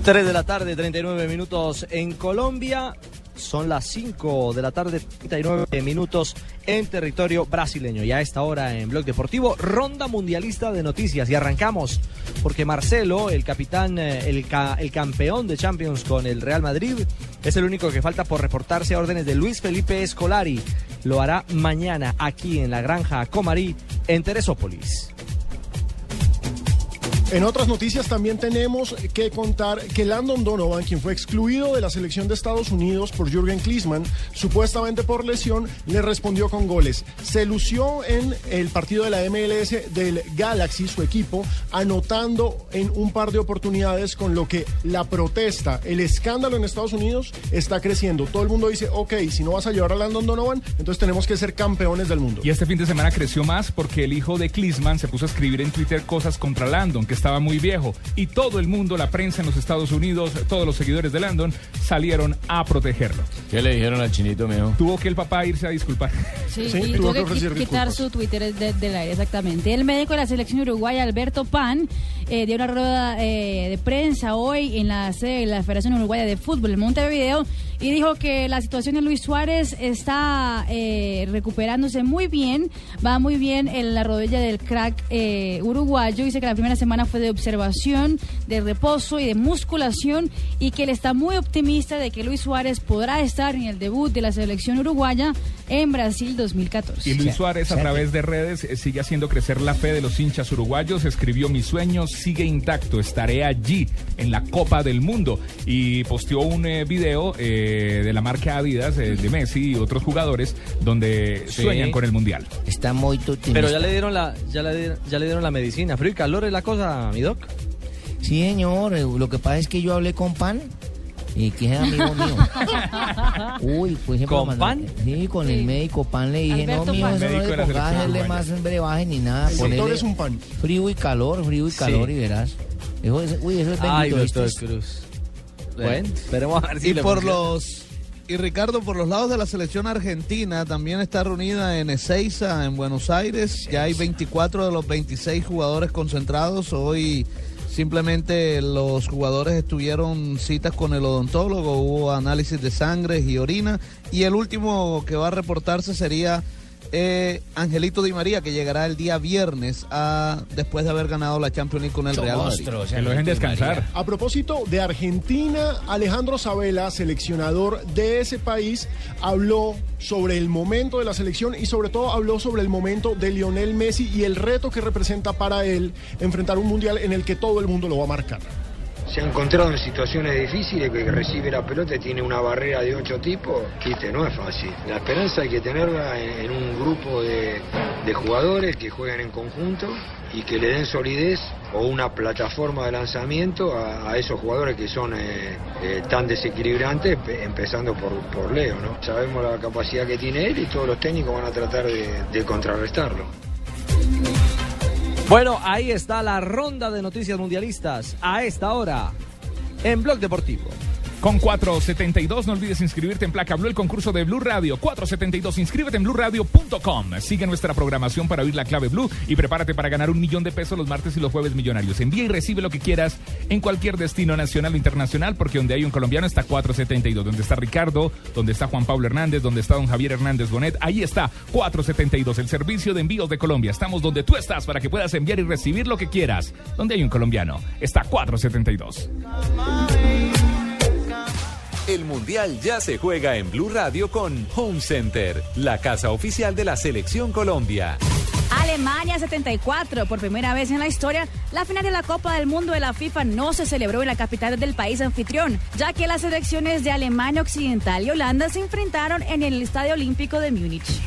Tres de la tarde, 39 minutos en Colombia. Son las 5 de la tarde, 39 minutos en territorio brasileño. Y a esta hora en Blog Deportivo, ronda mundialista de noticias. Y arrancamos porque Marcelo, el capitán, eh, el, el campeón de Champions con el Real Madrid, es el único que falta por reportarse a órdenes de Luis Felipe Escolari. Lo hará mañana aquí en la granja Comarí, en Teresópolis. En otras noticias también tenemos que contar que Landon Donovan, quien fue excluido de la selección de Estados Unidos por Jürgen Klinsmann, supuestamente por lesión, le respondió con goles. Se lució en el partido de la MLS del Galaxy, su equipo, anotando en un par de oportunidades con lo que la protesta, el escándalo en Estados Unidos está creciendo. Todo el mundo dice, ok, si no vas a llevar a Landon Donovan, entonces tenemos que ser campeones del mundo. Y este fin de semana creció más porque el hijo de Klinsmann se puso a escribir en Twitter cosas contra Landon, que estaba muy viejo. Y todo el mundo, la prensa en los Estados Unidos, todos los seguidores de Landon, salieron a protegerlo. ¿Qué le dijeron al chinito, mijo? Tuvo que el papá irse a disculpar. Sí, y tuvo que qui- quitar su Twitter de- del aire, exactamente. El médico de la selección uruguaya, Alberto Pan, eh, dio una rueda eh, de prensa hoy en la sede de la Federación Uruguaya de Fútbol en Montevideo y dijo que la situación de Luis Suárez está eh, recuperándose muy bien, va muy bien en la rodilla del crack eh, uruguayo. Dice que la primera semana fue de observación, de reposo y de musculación y que él está muy optimista de que Luis Suárez podrá estar en el debut de la selección uruguaya en Brasil 2014. Y Luis Suárez a través de redes eh, sigue haciendo crecer la fe de los hinchas uruguayos. Escribió mi sueño sigue intacto, estaré allí en la Copa del Mundo. Y posteó un eh, video eh, de la marca Adidas eh, de Messi y otros jugadores donde Sí. sueñan con el Mundial. Está muy Pero ya le dieron la, ya le, dieron- ya le dieron la medicina. Frío y calor es la cosa, mi doc. Sí, señor. Lo que pasa es que yo hablé con Pan, y que es amigo mío. Uy, pues ejemplo, ¿Con mandar- Pan? Sí, con el médico Pan le dije, Alberto no, mijo, Pan. eso no le pongas hacerle más brebaje ni nada. El es un pan. Frío y calor, frío y calor, y verás. Eso es- uy, eso es bendito. Ay, doctor Cruz. Bueno, esperemos a ver si y le por los y Ricardo por los lados de la selección argentina también está reunida en Ezeiza en Buenos Aires ya hay 24 de los 26 jugadores concentrados hoy simplemente los jugadores estuvieron citas con el odontólogo hubo análisis de sangre y orina y el último que va a reportarse sería eh, Angelito Di María que llegará el día viernes a, después de haber ganado la Champions League con el Real Madrid Que lo dejen descansar. A propósito de Argentina, Alejandro Sabela, seleccionador de ese país, habló sobre el momento de la selección y sobre todo habló sobre el momento de Lionel Messi y el reto que representa para él enfrentar un mundial en el que todo el mundo lo va a marcar. Se ha encontrado en situaciones difíciles que recibe la pelota y tiene una barrera de ocho tipos, no es fácil. La esperanza hay que tenerla en, un grupo de, de jugadores que juegan en conjunto y que le den solidez o una plataforma de lanzamiento a, esos jugadores que son eh, eh, tan desequilibrantes, pe- empezando por, por Leo. ¿no? Sabemos la capacidad que tiene él y todos los técnicos van a tratar de contrarrestarlo. Bueno, ahí está la ronda de noticias mundialistas a esta hora en Blog Deportivo. Con 472, no olvides inscribirte en Placa Blue, el concurso de Blue Radio. 472, inscríbete en blueradio.com. Sigue nuestra programación para oír la clave Blue y prepárate para ganar un millón de pesos los martes y los jueves millonarios. Envía y recibe lo que quieras en cualquier destino nacional o internacional, porque donde hay un colombiano está 472. Donde está Ricardo, donde está Juan Pablo Hernández, donde está don Javier Hernández Bonet, ahí está 472, el servicio de envíos de Colombia. Estamos donde tú estás para que puedas enviar y recibir lo que quieras. Donde hay un colombiano está 472. El Mundial ya se juega en Blue Radio con Home Center, la casa oficial de la Selección Colombia. Alemania 74. Por primera vez en la historia, la final de la Copa del Mundo de la FIFA no se celebró en la capital del país anfitrión, ya que las selecciones de Alemania Occidental y Holanda se enfrentaron en el Estadio Olímpico de Múnich.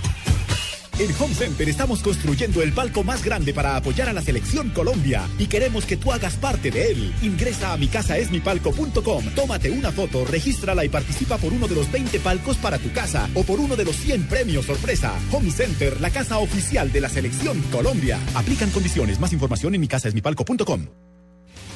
En Home Center estamos construyendo el palco más grande para apoyar a la selección Colombia y queremos que tú hagas parte de él. Ingresa a mi casa esmipalco.com, tómate una foto, regístrala y participa por uno de los 20 palcos para tu casa o por uno de los 100 premios sorpresa. Home Center, la casa oficial de la selección Colombia. Aplican condiciones. Más información en mi casa esmipalco.com.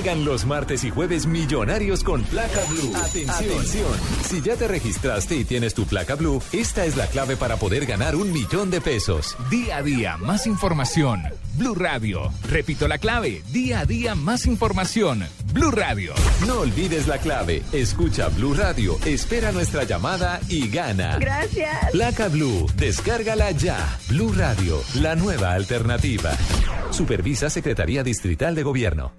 Llegan los martes y jueves millonarios con placa blue. Atención. Si ya te registraste y tienes tu placa blue, esta es la clave para poder ganar un millón de pesos. Día a día, más información. Blue Radio. Repito la clave. Día a día, más información. Blue Radio. No olvides la clave. Escucha Blue Radio, espera nuestra llamada y gana. Gracias. Placa Blue, descárgala ya. Blue Radio, la nueva alternativa. Supervisa Secretaría Distrital de Gobierno.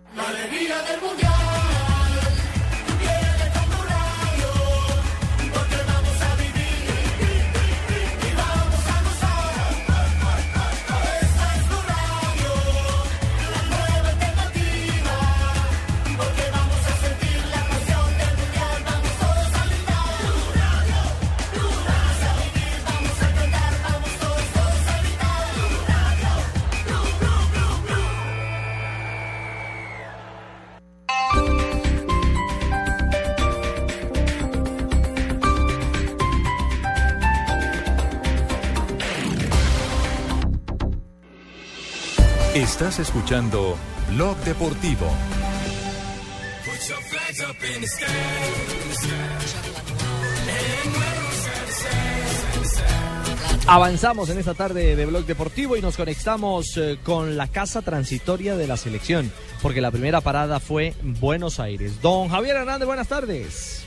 Estás escuchando Blog Deportivo. Avanzamos en esta tarde de Blog Deportivo y nos conectamos eh, con la casa transitoria de la selección, porque la primera parada fue Buenos Aires. Don Javier Hernández, buenas tardes.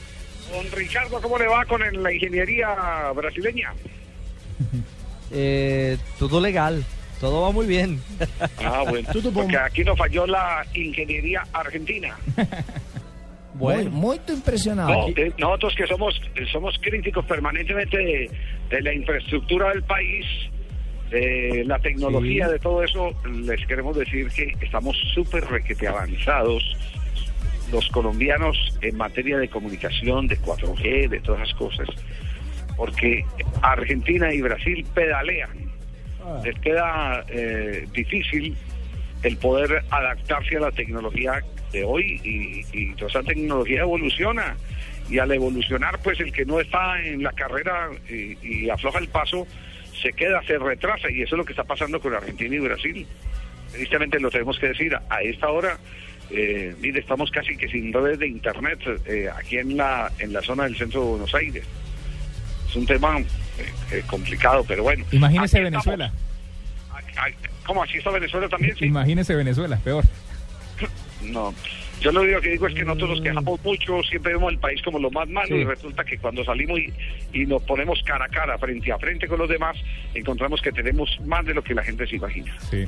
Don Ricardo, ¿cómo le va con la ingeniería brasileña? Eh, todo legal, todo va muy bien. Ah, bueno, porque aquí nos falló la ingeniería argentina. Muy, muy impresionado. No, eh, nosotros que somos somos críticos permanentemente de, de la infraestructura del país, de la tecnología, Sí. de todo eso, les queremos decir que estamos súper requete avanzados los colombianos en materia de comunicación, de 4G, de todas esas cosas, porque Argentina y Brasil pedalean. Les queda eh, difícil el poder adaptarse a la tecnología de hoy y, toda esa tecnología evoluciona y al evolucionar pues el que no está en la carrera y, y afloja el paso se queda, se retrasa y eso es lo que está pasando con Argentina y Brasil. Tristemente lo tenemos que decir, a esta hora, eh, mire, estamos casi que sin redes de internet eh, aquí en la, en la zona del centro de Buenos Aires. Es un tema eh, complicado, pero bueno. Imagínese estamos. Venezuela. ¿Cómo así está Venezuela también? Sí. Imagínese Venezuela, peor. No, yo lo único que digo es que nosotros nos quejamos mucho, siempre vemos el país como lo más malo Sí. y resulta que cuando salimos y, y nos ponemos cara a cara, frente a frente con los demás, encontramos que tenemos más de lo que la gente se imagina. Sí.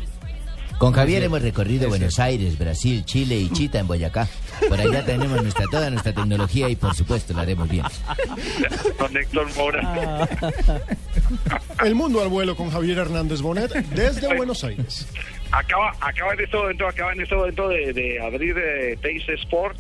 Con Javier hemos recorrido Buenos Aires, Brasil, Chile y Chita en Boyacá. Por allá tenemos nuestra, toda nuestra tecnología y por supuesto la haremos bien. Don Héctor Mora. El mundo al vuelo con Javier Hernández Bonet desde Buenos Aires. Acaba, acaba en este momento, acaba en este momento de, de abrir eh, Teis Sport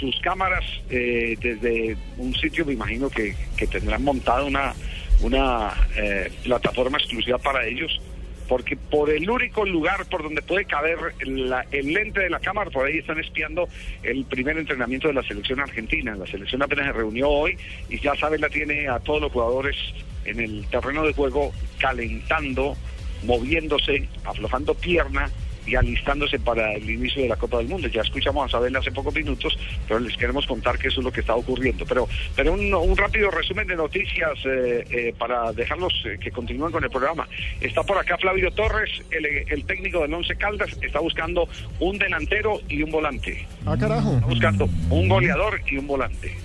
sus cámaras eh, desde un sitio, me imagino que, que tendrán montado una, una eh, plataforma exclusiva para ellos, porque por el único lugar por donde puede caber la- el lente de la cámara, por ahí están espiando el primer entrenamiento de la selección argentina. La selección apenas se reunió hoy y ya saben, la tiene a todos los jugadores en el terreno de juego calentando, moviéndose, aflojando pierna y alistándose para el inicio de la Copa del Mundo. Ya escuchamos a Sabela hace pocos minutos, pero les queremos contar que eso es lo que está ocurriendo. Pero, pero un, un rápido resumen de noticias eh, eh, para dejarlos eh, que continúen con el programa. Está por acá Flavio Torres, el, el técnico del Once Caldas, está buscando un delantero y un volante. Ah, carajo. Está buscando un goleador y un volante.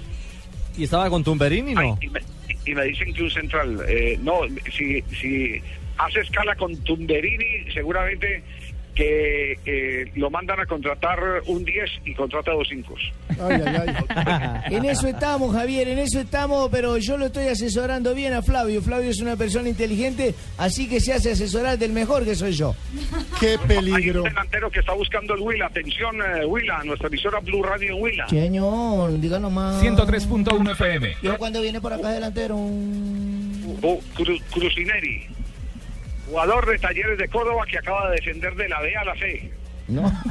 ¿Y estaba con Tumberini, no? Y me, y me dicen que un central, eh, no, si, si hace escala con Tumberini, seguramente que eh, lo mandan a contratar un 10 y contrata dos 5. Ay, ay, ay. En eso estamos, Javier, en eso estamos, pero yo lo estoy asesorando bien a Flavio. Flavio es una persona inteligente, así que se hace asesorar del mejor que soy yo. Qué Hay peligro. un delantero que está buscando el Huila. Atención, eh, Huila, nuestra emisora Blue Radio Huila. Señor, díganos más. 103.1 FM. Yo cuando viene por acá delantero. Bu- Cru- Crucineri, jugador de Talleres de Córdoba que acaba de descender de la B a la C. No.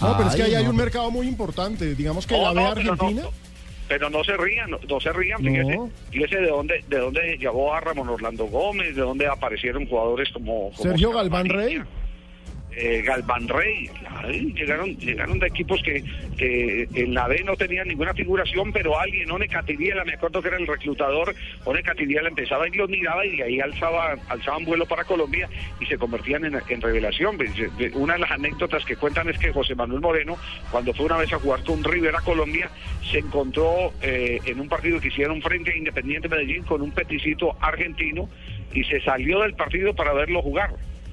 No, pero es que ahí Ay, hay un mercado muy importante. Digamos que No, la B no, pero no, Argentina. Pero no se rían, no, no se rían, fíjese, fíjese de dónde, de dónde llegó a Ramón Orlando Gómez, de dónde aparecieron jugadores como, como Sergio Galván Rey. Eh, Rey, llegaron, llegaron de equipos que, que en la B no tenían ninguna figuración, pero alguien, One Catiriela, me acuerdo que era el reclutador, One Catiriela empezaba y los miraba y de ahí alzaba, alzaban vuelo para Colombia y se convertían en, revelación. Pues, Una de las anécdotas que cuentan es que José Manuel Moreno, cuando fue una vez a jugar con River a Colombia, se encontró eh, en un partido que hicieron frente a Independiente Medellín con un peticito argentino y se salió del partido para verlo jugar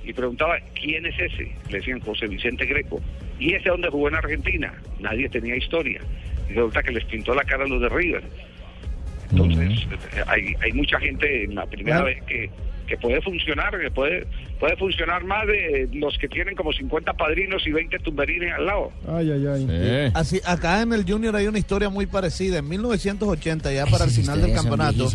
y preguntaba quién es ese. Le decían José Vicente Greco. ¿Y ese dónde jugó en Argentina? Nadie tenía historia. Y resulta que les pintó la cara a los de River. Entonces, eh, hay, hay mucha gente en la primera vez que, que puede funcionar, que puede, puede funcionar más de los que tienen como 50 padrinos y 20 tumberines al lado. Ay, ay, ay. Así, acá en el Junior hay una historia muy parecida. En 1980, ya para el final del campeonato,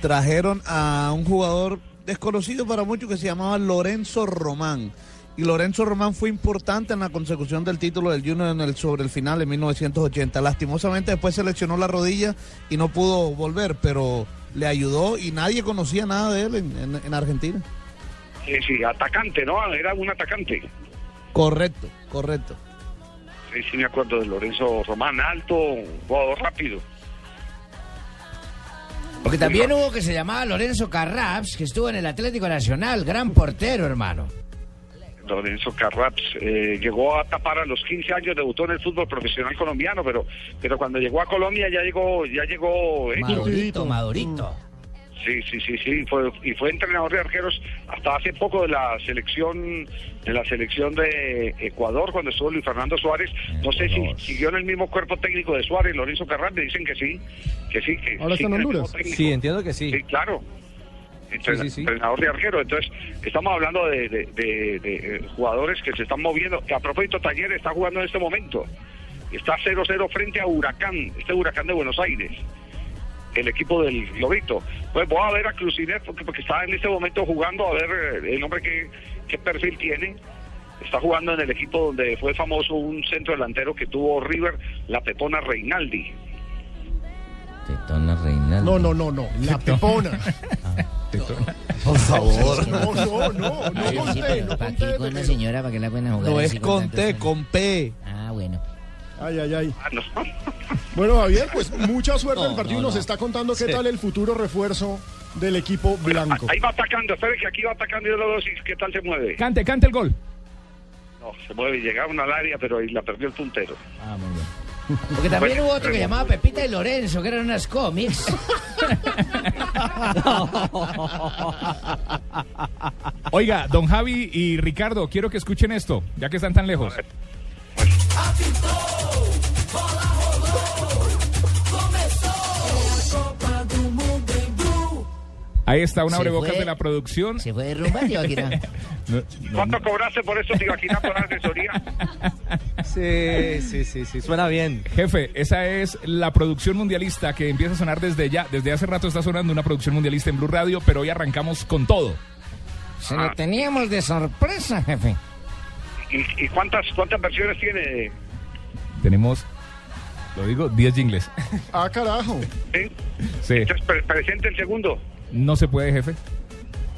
trajeron a un jugador desconocido para muchos que se llamaba Lorenzo Román. Y Lorenzo Román fue importante en la consecución del título del Junior en el, sobre el final en 1980. Lastimosamente después se lesionó la rodilla y no pudo volver, pero le ayudó y nadie conocía nada de él en, en- en Argentina. Sí, sí, atacante, ¿no? Era un atacante. Correcto, correcto. Sí, sí, me acuerdo de Lorenzo Román, alto, jugador rápido. Porque también hubo que se llamaba Lorenzo Carraps, que estuvo en el Atlético Nacional, gran portero, hermano. Lorenzo Carraps eh, llegó a tapar a los 15 años, debutó en el fútbol profesional colombiano, pero pero cuando llegó a Colombia ya llegó ya llegó eh, Madurito, Madurito. Sí, sí, sí, sí, fue, y fue entrenador de arqueros hasta hace poco de la selección de la selección de Ecuador cuando estuvo Luis Fernando Suárez. No sé si siguió en el mismo cuerpo técnico de Suárez, Lorenzo Carraps, me dicen que sí, que sí, que Ahora está sigue en Honduras. Sí, entiendo que sí. Sí, claro. Entrena- Sí, sí, sí. Entrenador de arquero. Entonces, estamos hablando de, de- de- de, eh, jugadores que se están moviendo. Que a propósito, Taller está jugando en este momento. Está 0-0 frente a Huracán, este Huracán de Buenos Aires. El equipo del Globito. Pues voy a ver a Crucinet porque, porque está en este momento jugando, a ver eh, el hombre qué, qué perfil tiene. Está jugando en el equipo donde fue famoso un centro delantero que tuvo River, la Pepona Reinaldi. Tetona Reinaldo. No, no, no, no. La pepona. tetona. Por favor. No, no, no, no Sí, conté, pero no ¿para qué con la señora? ¿Para que la pueden jugar No es con T, con P. Ah, bueno. Ay, ay, ay. Ah, no. Bueno, Javier, pues mucha suerte en No, el partido. no, Nos no. está contando qué Sí. tal el futuro refuerzo del equipo blanco. Ahí va atacando, espere que aquí va atacando y los dos, ¿y qué tal se mueve? Cante, cante el gol. No, se mueve, llegaron al área, pero ahí la perdió el puntero. Ah, muy bien. Porque también Bueno, hubo otro que llamaba Pepita y Lorenzo, que eran unas cómics. Oiga, don Javi y Ricardo, quiero que escuchen esto, ya que están tan lejos. Ahí está un Se abrebocas de la producción. Se fue de rumba, Tibaquirá. No, no, ¿Cuánto cobraste por eso, Tibaquirá, por la asesoría? Sí, sí, sí, sí, suena bien. Jefe, esa es la producción mundialista que empieza a sonar desde ya. Desde hace rato está sonando una producción mundialista en Blue Radio, pero hoy arrancamos con todo. Se lo teníamos de sorpresa, jefe. ¿Y, y cuántas, cuántas versiones tiene? Tenemos, lo digo, 10 jingles. Ah, carajo. ¿Sí? Sí. Entonces, pre- presente el segundo. No se puede, jefe.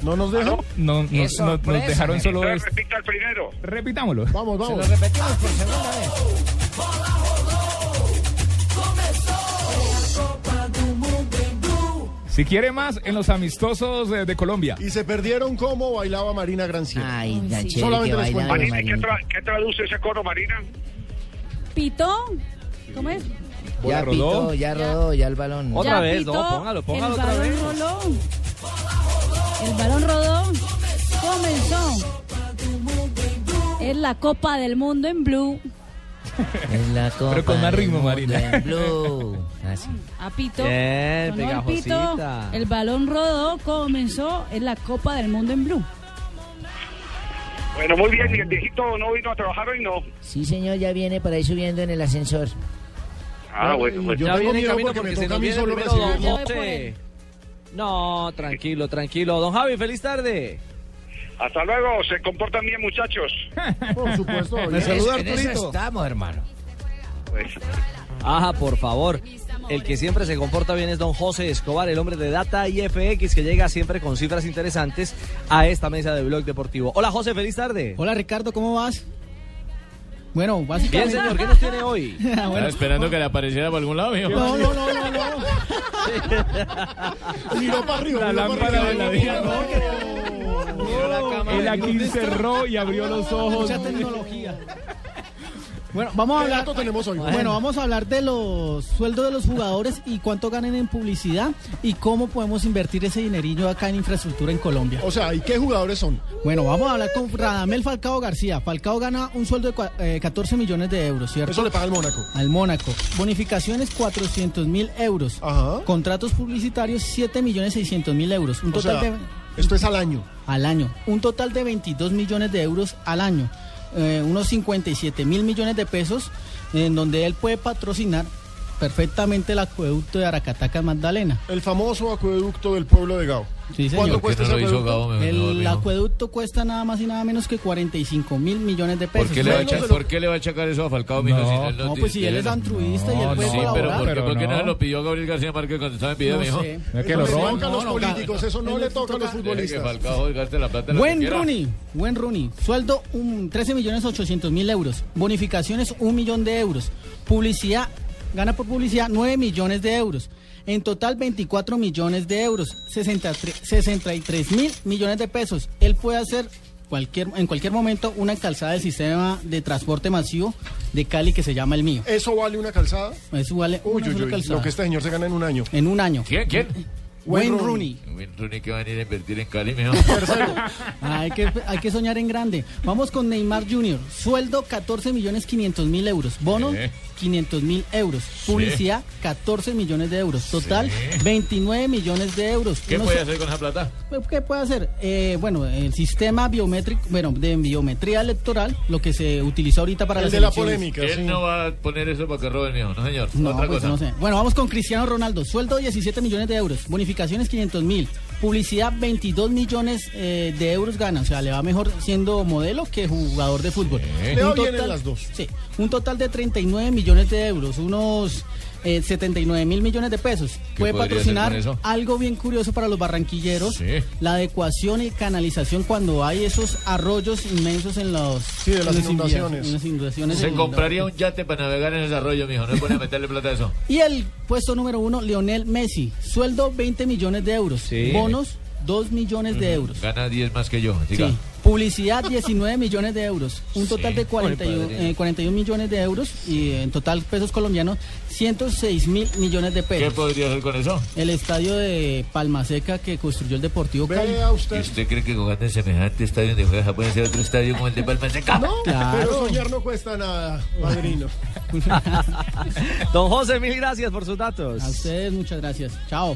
¿No nos dejan? No, no, no- nos dejaron solo Entonces, esto. repita el primero. Repitámoslo. Vamos, Se lo vamos. repetimos por segunda vez. Si quiere más, en los amistosos de, de Colombia. Y se perdieron cómo bailaba Marina Granciera. Ay, tan chévere Solamente que les cuento. bailaba Marina, ¿qué, tra- qué traduce ese coro, Marina? Pito. ¿Cómo es? Ya rodó. pitó, ya rodó, ya el balón. Otra Ya vez, pitó, no, póngalo, póngalo el otra balón vez. Roló. El balón rodó. Comenzó. Es la Copa del Mundo en Blue. Es la Pero con Copa más ritmo, Marina. en Blue. Así. A Pito. Bien, el pito, el balón rodó, comenzó. Es la Copa del Mundo en Blue. Bueno, muy bien. ¿Y el viejito no vino a trabajar hoy? No. Sí, señor, ya viene por ahí subiendo en el ascensor. Ah, No, bueno, bueno. yo ya viene camino porque porque, me se nos viene solo. No, tranquilo, tranquilo. Don Javi, feliz tarde. Hasta luego. Se comportan bien, muchachos. Por supuesto. Me saluda Arturito. estamos, hermano. Pues, Ajá, por favor. El que siempre se comporta bien es don José Escobar, el hombre de Data y FX, que llega siempre con cifras interesantes a esta mesa de Blog Deportivo. Hola José, feliz tarde. Hola Ricardo, ¿cómo vas? Bueno, Bien, básicamente... señor, ¿qué nos tiene hoy? Bueno, Estaba esperando que le apareciera por algún lado, mijo. no, no, no, no, no. Miró para arriba. La lámpara arriba. de la vida. Él aquí cerró y abrió los ojos. Mucha tecnología. Bueno, vamos a ¿Qué hablar. tenemos hoy? Bueno, vamos a hablar de los sueldos de los jugadores y cuánto ganan en publicidad y cómo podemos invertir ese dinerillo acá en infraestructura en Colombia. O sea, ¿y qué jugadores son? Bueno, vamos a hablar con Radamel Falcao García. Falcao gana un sueldo de eh, 14 millones de euros, ¿cierto? Eso le paga el Mónaco. Al Mónaco. Bonificaciones 400 mil euros. Ajá. Contratos publicitarios 7 millones 600 mil euros. Un O total sea, de esto es al año. al año. Un total de 22 millones de euros al año. Eh, unos 57 mil millones de pesos en donde él puede patrocinar perfectamente el acueducto de Aracataca Magdalena. El famoso acueducto del pueblo de Gao. Sí, señor. ¿Cuánto ¿Por qué cuesta no ese hizo acueducto? Gabo? Mejor, El acueducto cuesta nada más y nada menos que 45 mil millones de pesos. ¿Por qué, le va a ¿Por qué le va a achacar eso a Falcao, mijo? No, si él No, ti- pues si él es altruista y él No, puede Sí, pero. ¿por, qué- pero por qué no no. se lo pidió Gabriel García Márquez cuando estaba en video, No mijo? sé. Es que Eso lo le roban. toca a los No, no, políticos, eso no le toca a los futbolistas. Falcao gaste la plata Buen. Rooney, buen Rooney. Sueldo un 13 millones 800 mil euros. Bonificaciones un millón de euros. Publicidad, gana por publicidad 9 millones de euros. En total 24 millones de euros. 63 63 mil millones de pesos. Él puede hacer cualquier, en cualquier momento una calzada del sistema de transporte masivo de Cali que se llama el mío. ¿Eso vale una calzada? Eso vale Uy, una uy, sola uy, calzada. lo que este señor se gana en un año. En un año. ¿Quién? ¿Quién? Wayne Rooney. Wayne Rooney que va a venir a invertir en Cali, mijo. Ah, hay, que, hay que soñar en grande. Vamos con Neymar Jr. Sueldo 14 millones 500 mil euros. Bono Sí. 500 mil euros. Publicidad 14 millones de euros. Total 29 millones de euros. ¿Qué Uno puede hacer con esa plata? ¿Qué puede hacer? Eh, bueno, el sistema biométrico, bueno, de biometría electoral, lo que se utiliza ahorita para El las de la polémica, Él sí. no va a poner eso para que robe el mío, no señor. No, Otra pues cosa. no sé. Bueno, vamos con Cristiano Ronaldo. Sueldo 17 millones de euros. Bonificaciones 500 mil. Publicidad 22 millones eh, de euros gana. O sea, le va mejor siendo modelo que jugador de fútbol. Le va bien en las dos. Sí, un total de 39 millones de euros. Unos eh, 79 mil millones de pesos. ¿Qué Puede patrocinar algo bien curioso para los barranquilleros, Sí. la adecuación y canalización cuando hay esos arroyos inmensos en los Sí, de las inundaciones. en las inundaciones Se compraría un yate para navegar en ese arroyo, mijo. No es bueno meterle plata a eso. Y el puesto número uno, Lionel Messi. Sueldo 20 millones de euros. Sí. Bonos 2 millones de euros. Gana 10 más que yo. Diga. Sí. Publicidad 19 millones de euros. Un total de 41, Muy padre. eh, 41 millones de euros. Y en total pesos colombianos 106 mil millones de ¿Qué pesos. podría hacer con eso? El estadio de Palma Seca que construyó el Deportivo Cali. Usted. ¿Y usted cree que jugando en semejante estadio donde juega puede ser otro estadio como el de Palma Seca? No, Claro. pero soñar no cuesta nada, padrino. Don José, mil gracias por sus datos. A ustedes muchas gracias. Chao.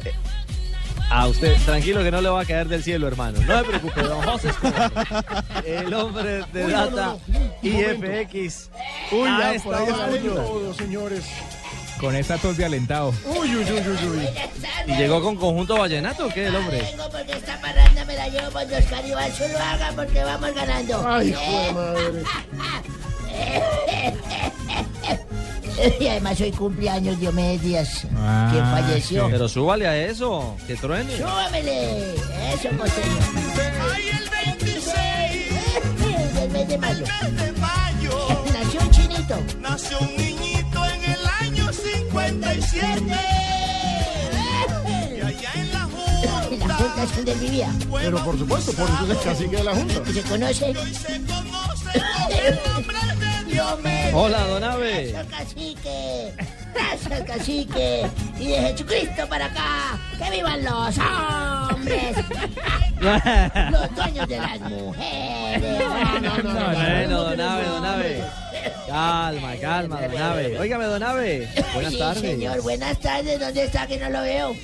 A usted, tranquilo que no le va a caer del cielo, hermano. No se preocupe, don José Escobar, el hombre de Uy, no, no, data no. IFX. Uy, ya, por ahí todos, señores. Con esa tos de alentado. Uy, uy, uy, uy, uy. ¿Y llegó con conjunto vallenato o qué el hombre? Vengo porque esta parranda me la llevo cuando Oscar Iván solo haga porque vamos ganando. Ay, joder, madre. Y además hoy cumpleaños Diomedes Díaz, Ah, quien falleció. Pero súbale a eso, que truene. ¡Súbamele! Eso, costeño. ¡Ay, el 26 Del mes de mayo. de mayo! Nació un chinito. Nació un niñito en el año 57. Y allá en la Junta. es donde él vivía. Pero por supuesto, por eso es el cacique de la Junta. Que se conoce. Y se conoce como el nombre Hola, don Ave. Gracias, cacique. Gracias, cacique. Y de Jesucristo para acá. ¡Que vivan los hombres! Los dueños de las mujeres. Bueno, don Ave, don Ave. Calma, calma, don Ave. Óigame, don Ave. Buenas Sí, tardes. señor, buenas tardes. ¿Dónde está que no lo veo?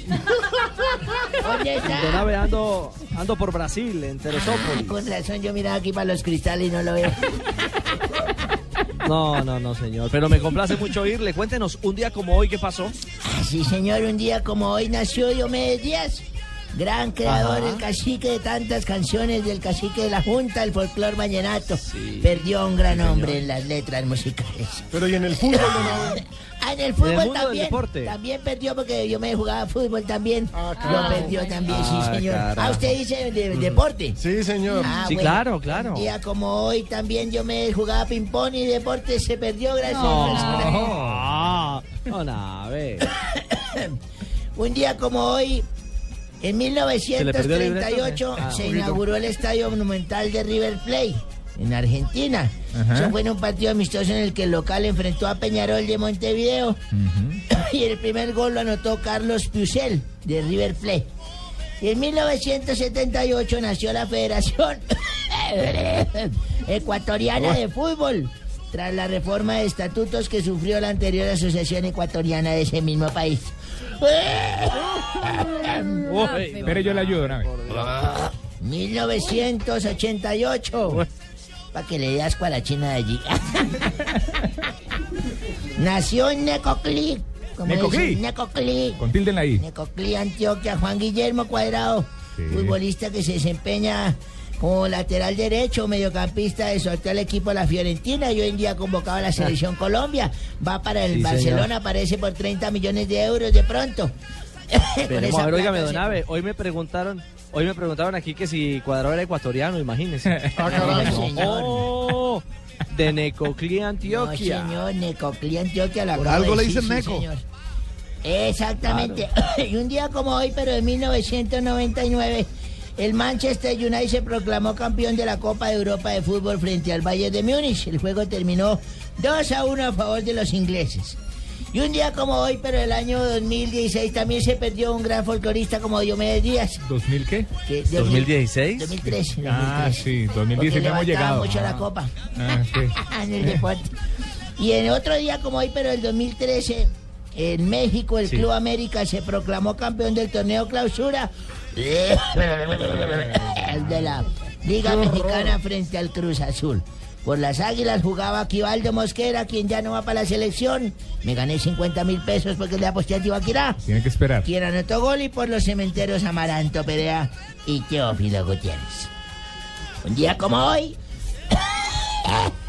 ¿Dónde Don está? Ave, ando, ando por Brasil, en Teresópolis. Con razón, yo miraba aquí para los cristales y no lo veo. No, no, no, señor. Pero me complace mucho oírle. Cuéntenos, un día como hoy, ¿qué pasó? Ah, Sí, señor, un día como hoy nació Diomedes Díaz. Gran creador, Ajá. el cacique de tantas canciones del cacique de la Junta, el folclor vallenato. Perdió un gran hombre en las letras musicales. Pero y en el fútbol? Ah, en el En fútbol el también. También perdió porque yo me jugaba fútbol también. claro. Lo perdió también, sí, Ah, señor. carajo. Ah, usted dice de, deporte. Sí, señor. Ah, Sí, bueno. claro, claro. Un día como hoy también yo me jugaba ping-pong y deporte se perdió gracias No, a don Ave. Un día como hoy, en le perdió el 1938, libreto? Ah, se poquito. inauguró el Estadio Monumental de River Plate, en Argentina. Ajá. Eso fue en un partido amistoso en el que el local enfrentó a Peñarol de Montevideo. y el primer gol lo anotó Carlos Piusel, de River Plate. Y en 1978 nació la Federación Ecuatoriana de Fútbol, tras la reforma de estatutos que sufrió la anterior Asociación Ecuatoriana de ese mismo país. Pero yo le ayudo, Nave. 1988. Para que le dé asco a la china de allí. Nació en Necoclí. ¿Necoclí? Necoclí. Con tilde en la I. Necoclí, Antioquia. Juan Guillermo Cuadrado. Futbolista que se desempeña como lateral derecho, mediocampista de su actual equipo la Fiorentina y hoy en día convocado a la selección Colombia. Va para el Sí, señor. Barcelona, aparece por 30 millones de euros de pronto. Esa a ver, don. Hoy me preguntaron, hoy me preguntaron aquí que si Cuadrado era ecuatoriano, imagínense. Ah. No, señor. Oh, de Necoclí, No, Antioquia. señor, Necoclí, Antioquia. Lo Por algo de le dicen sí, Neco. señor. Exactamente. y un día como hoy, pero de 1999, el Manchester United se proclamó campeón de la Copa de Europa de Fútbol frente al Bayern de Múnich. El juego terminó 2 a 1 a favor de los ingleses. Y un día como hoy, pero el año 2016, también se perdió un gran folclorista como Diomedes Díaz. ¿2000 qué? que- ¿2016? 2013. Ah, 2013. sí, Porque 2019 hemos llegado. mucho la Ah. copa. Ah, sí. en el deporte. Y en otro día como hoy, pero el 2013, en México, el Sí. Club América se proclamó campeón del torneo clausura de la Liga Mexicana frente al Cruz Azul. Por las Águilas jugaba Aquivaldo Mosquera, quien ya no va para la selección. Me gané 50 mil pesos porque le aposté a Tibaquirá. Tiene que esperar. Quien anotó gol y por los cementeros Amaranto Perea y Teófilo Gutiérrez. Un día como hoy,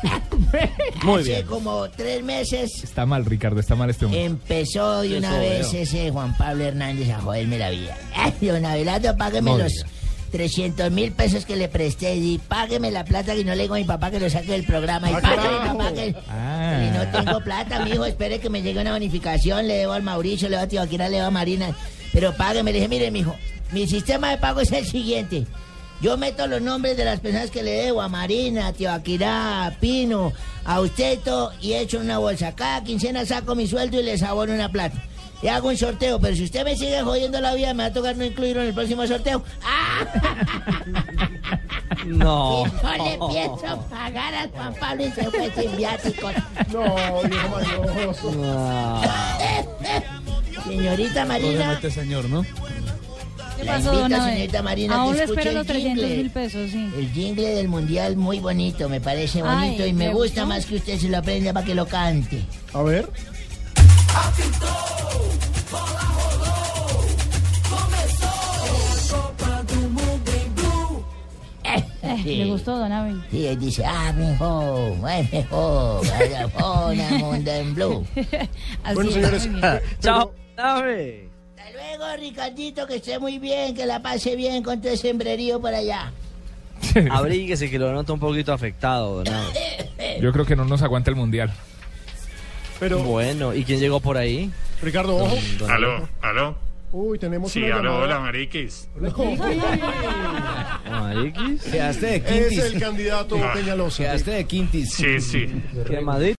Muy Hace bien. como tres meses Está mal, Ricardo, está mal este hombre. empezó de una Eso vez veo. ese Juan Pablo Hernández a joderme la vida. Ay, don Abelardo, págueme los diga. 300 mil pesos que le presté y págueme la plata que no le digo a mi papá que lo saque del programa. Y Ah, págueme papá que... Ah. Y no tengo plata, mijo, espere que me llegue una bonificación, le debo al Mauricio, le debo a Tibaquira, le debo a Marina, pero págueme. Le dije, mire, mijo, mi sistema de pago es el siguiente. Yo meto los nombres de las personas que le debo, a Marina, a Tibaquirá, a Pino, a usted y todo, y echo una bolsa. Cada quincena saco mi sueldo y les abono una plata. Y hago un sorteo, pero si usted me sigue jodiendo la vida, me va a tocar no incluirlo en el próximo sorteo. No. Y no le pienso pagar a Juan Pablo y se fue sin viáticos. No, viejo mañoso. Señorita Marina. este señor, ¿no? ¿Qué La pasó, invita, don Abel? señorita Marina, Aún que escuche espero el los 300 jingle. mil pesos, sí. El jingle del mundial muy bonito, me parece bonito Ay, y me ¿le gusta gustó? más que usted se lo aprenda para que lo cante. A ver. Eh, ¿Le gustó, don Abel? Sí, él dice, ah, mejor, ay, mejor, vaya, pona, mundo en blue. Así Bueno, es, señores. Chao, Ave. Luego, Ricardito, que esté muy bien, que la pase bien con tu sembrerío por allá. Abríguese que lo noto un poquito afectado, Abe. Yo creo que no nos aguanta el mundial. Pero, Bueno, ¿y quién llegó por ahí? Ricardo, ojo. Don Aló, aló. Uy, tenemos Sí, una aló, hola, mariquis. Mariquis. Quedaste de Es quintis. el candidato Peñalosa. Quedaste de quintis. Sí, sí. Quemadito.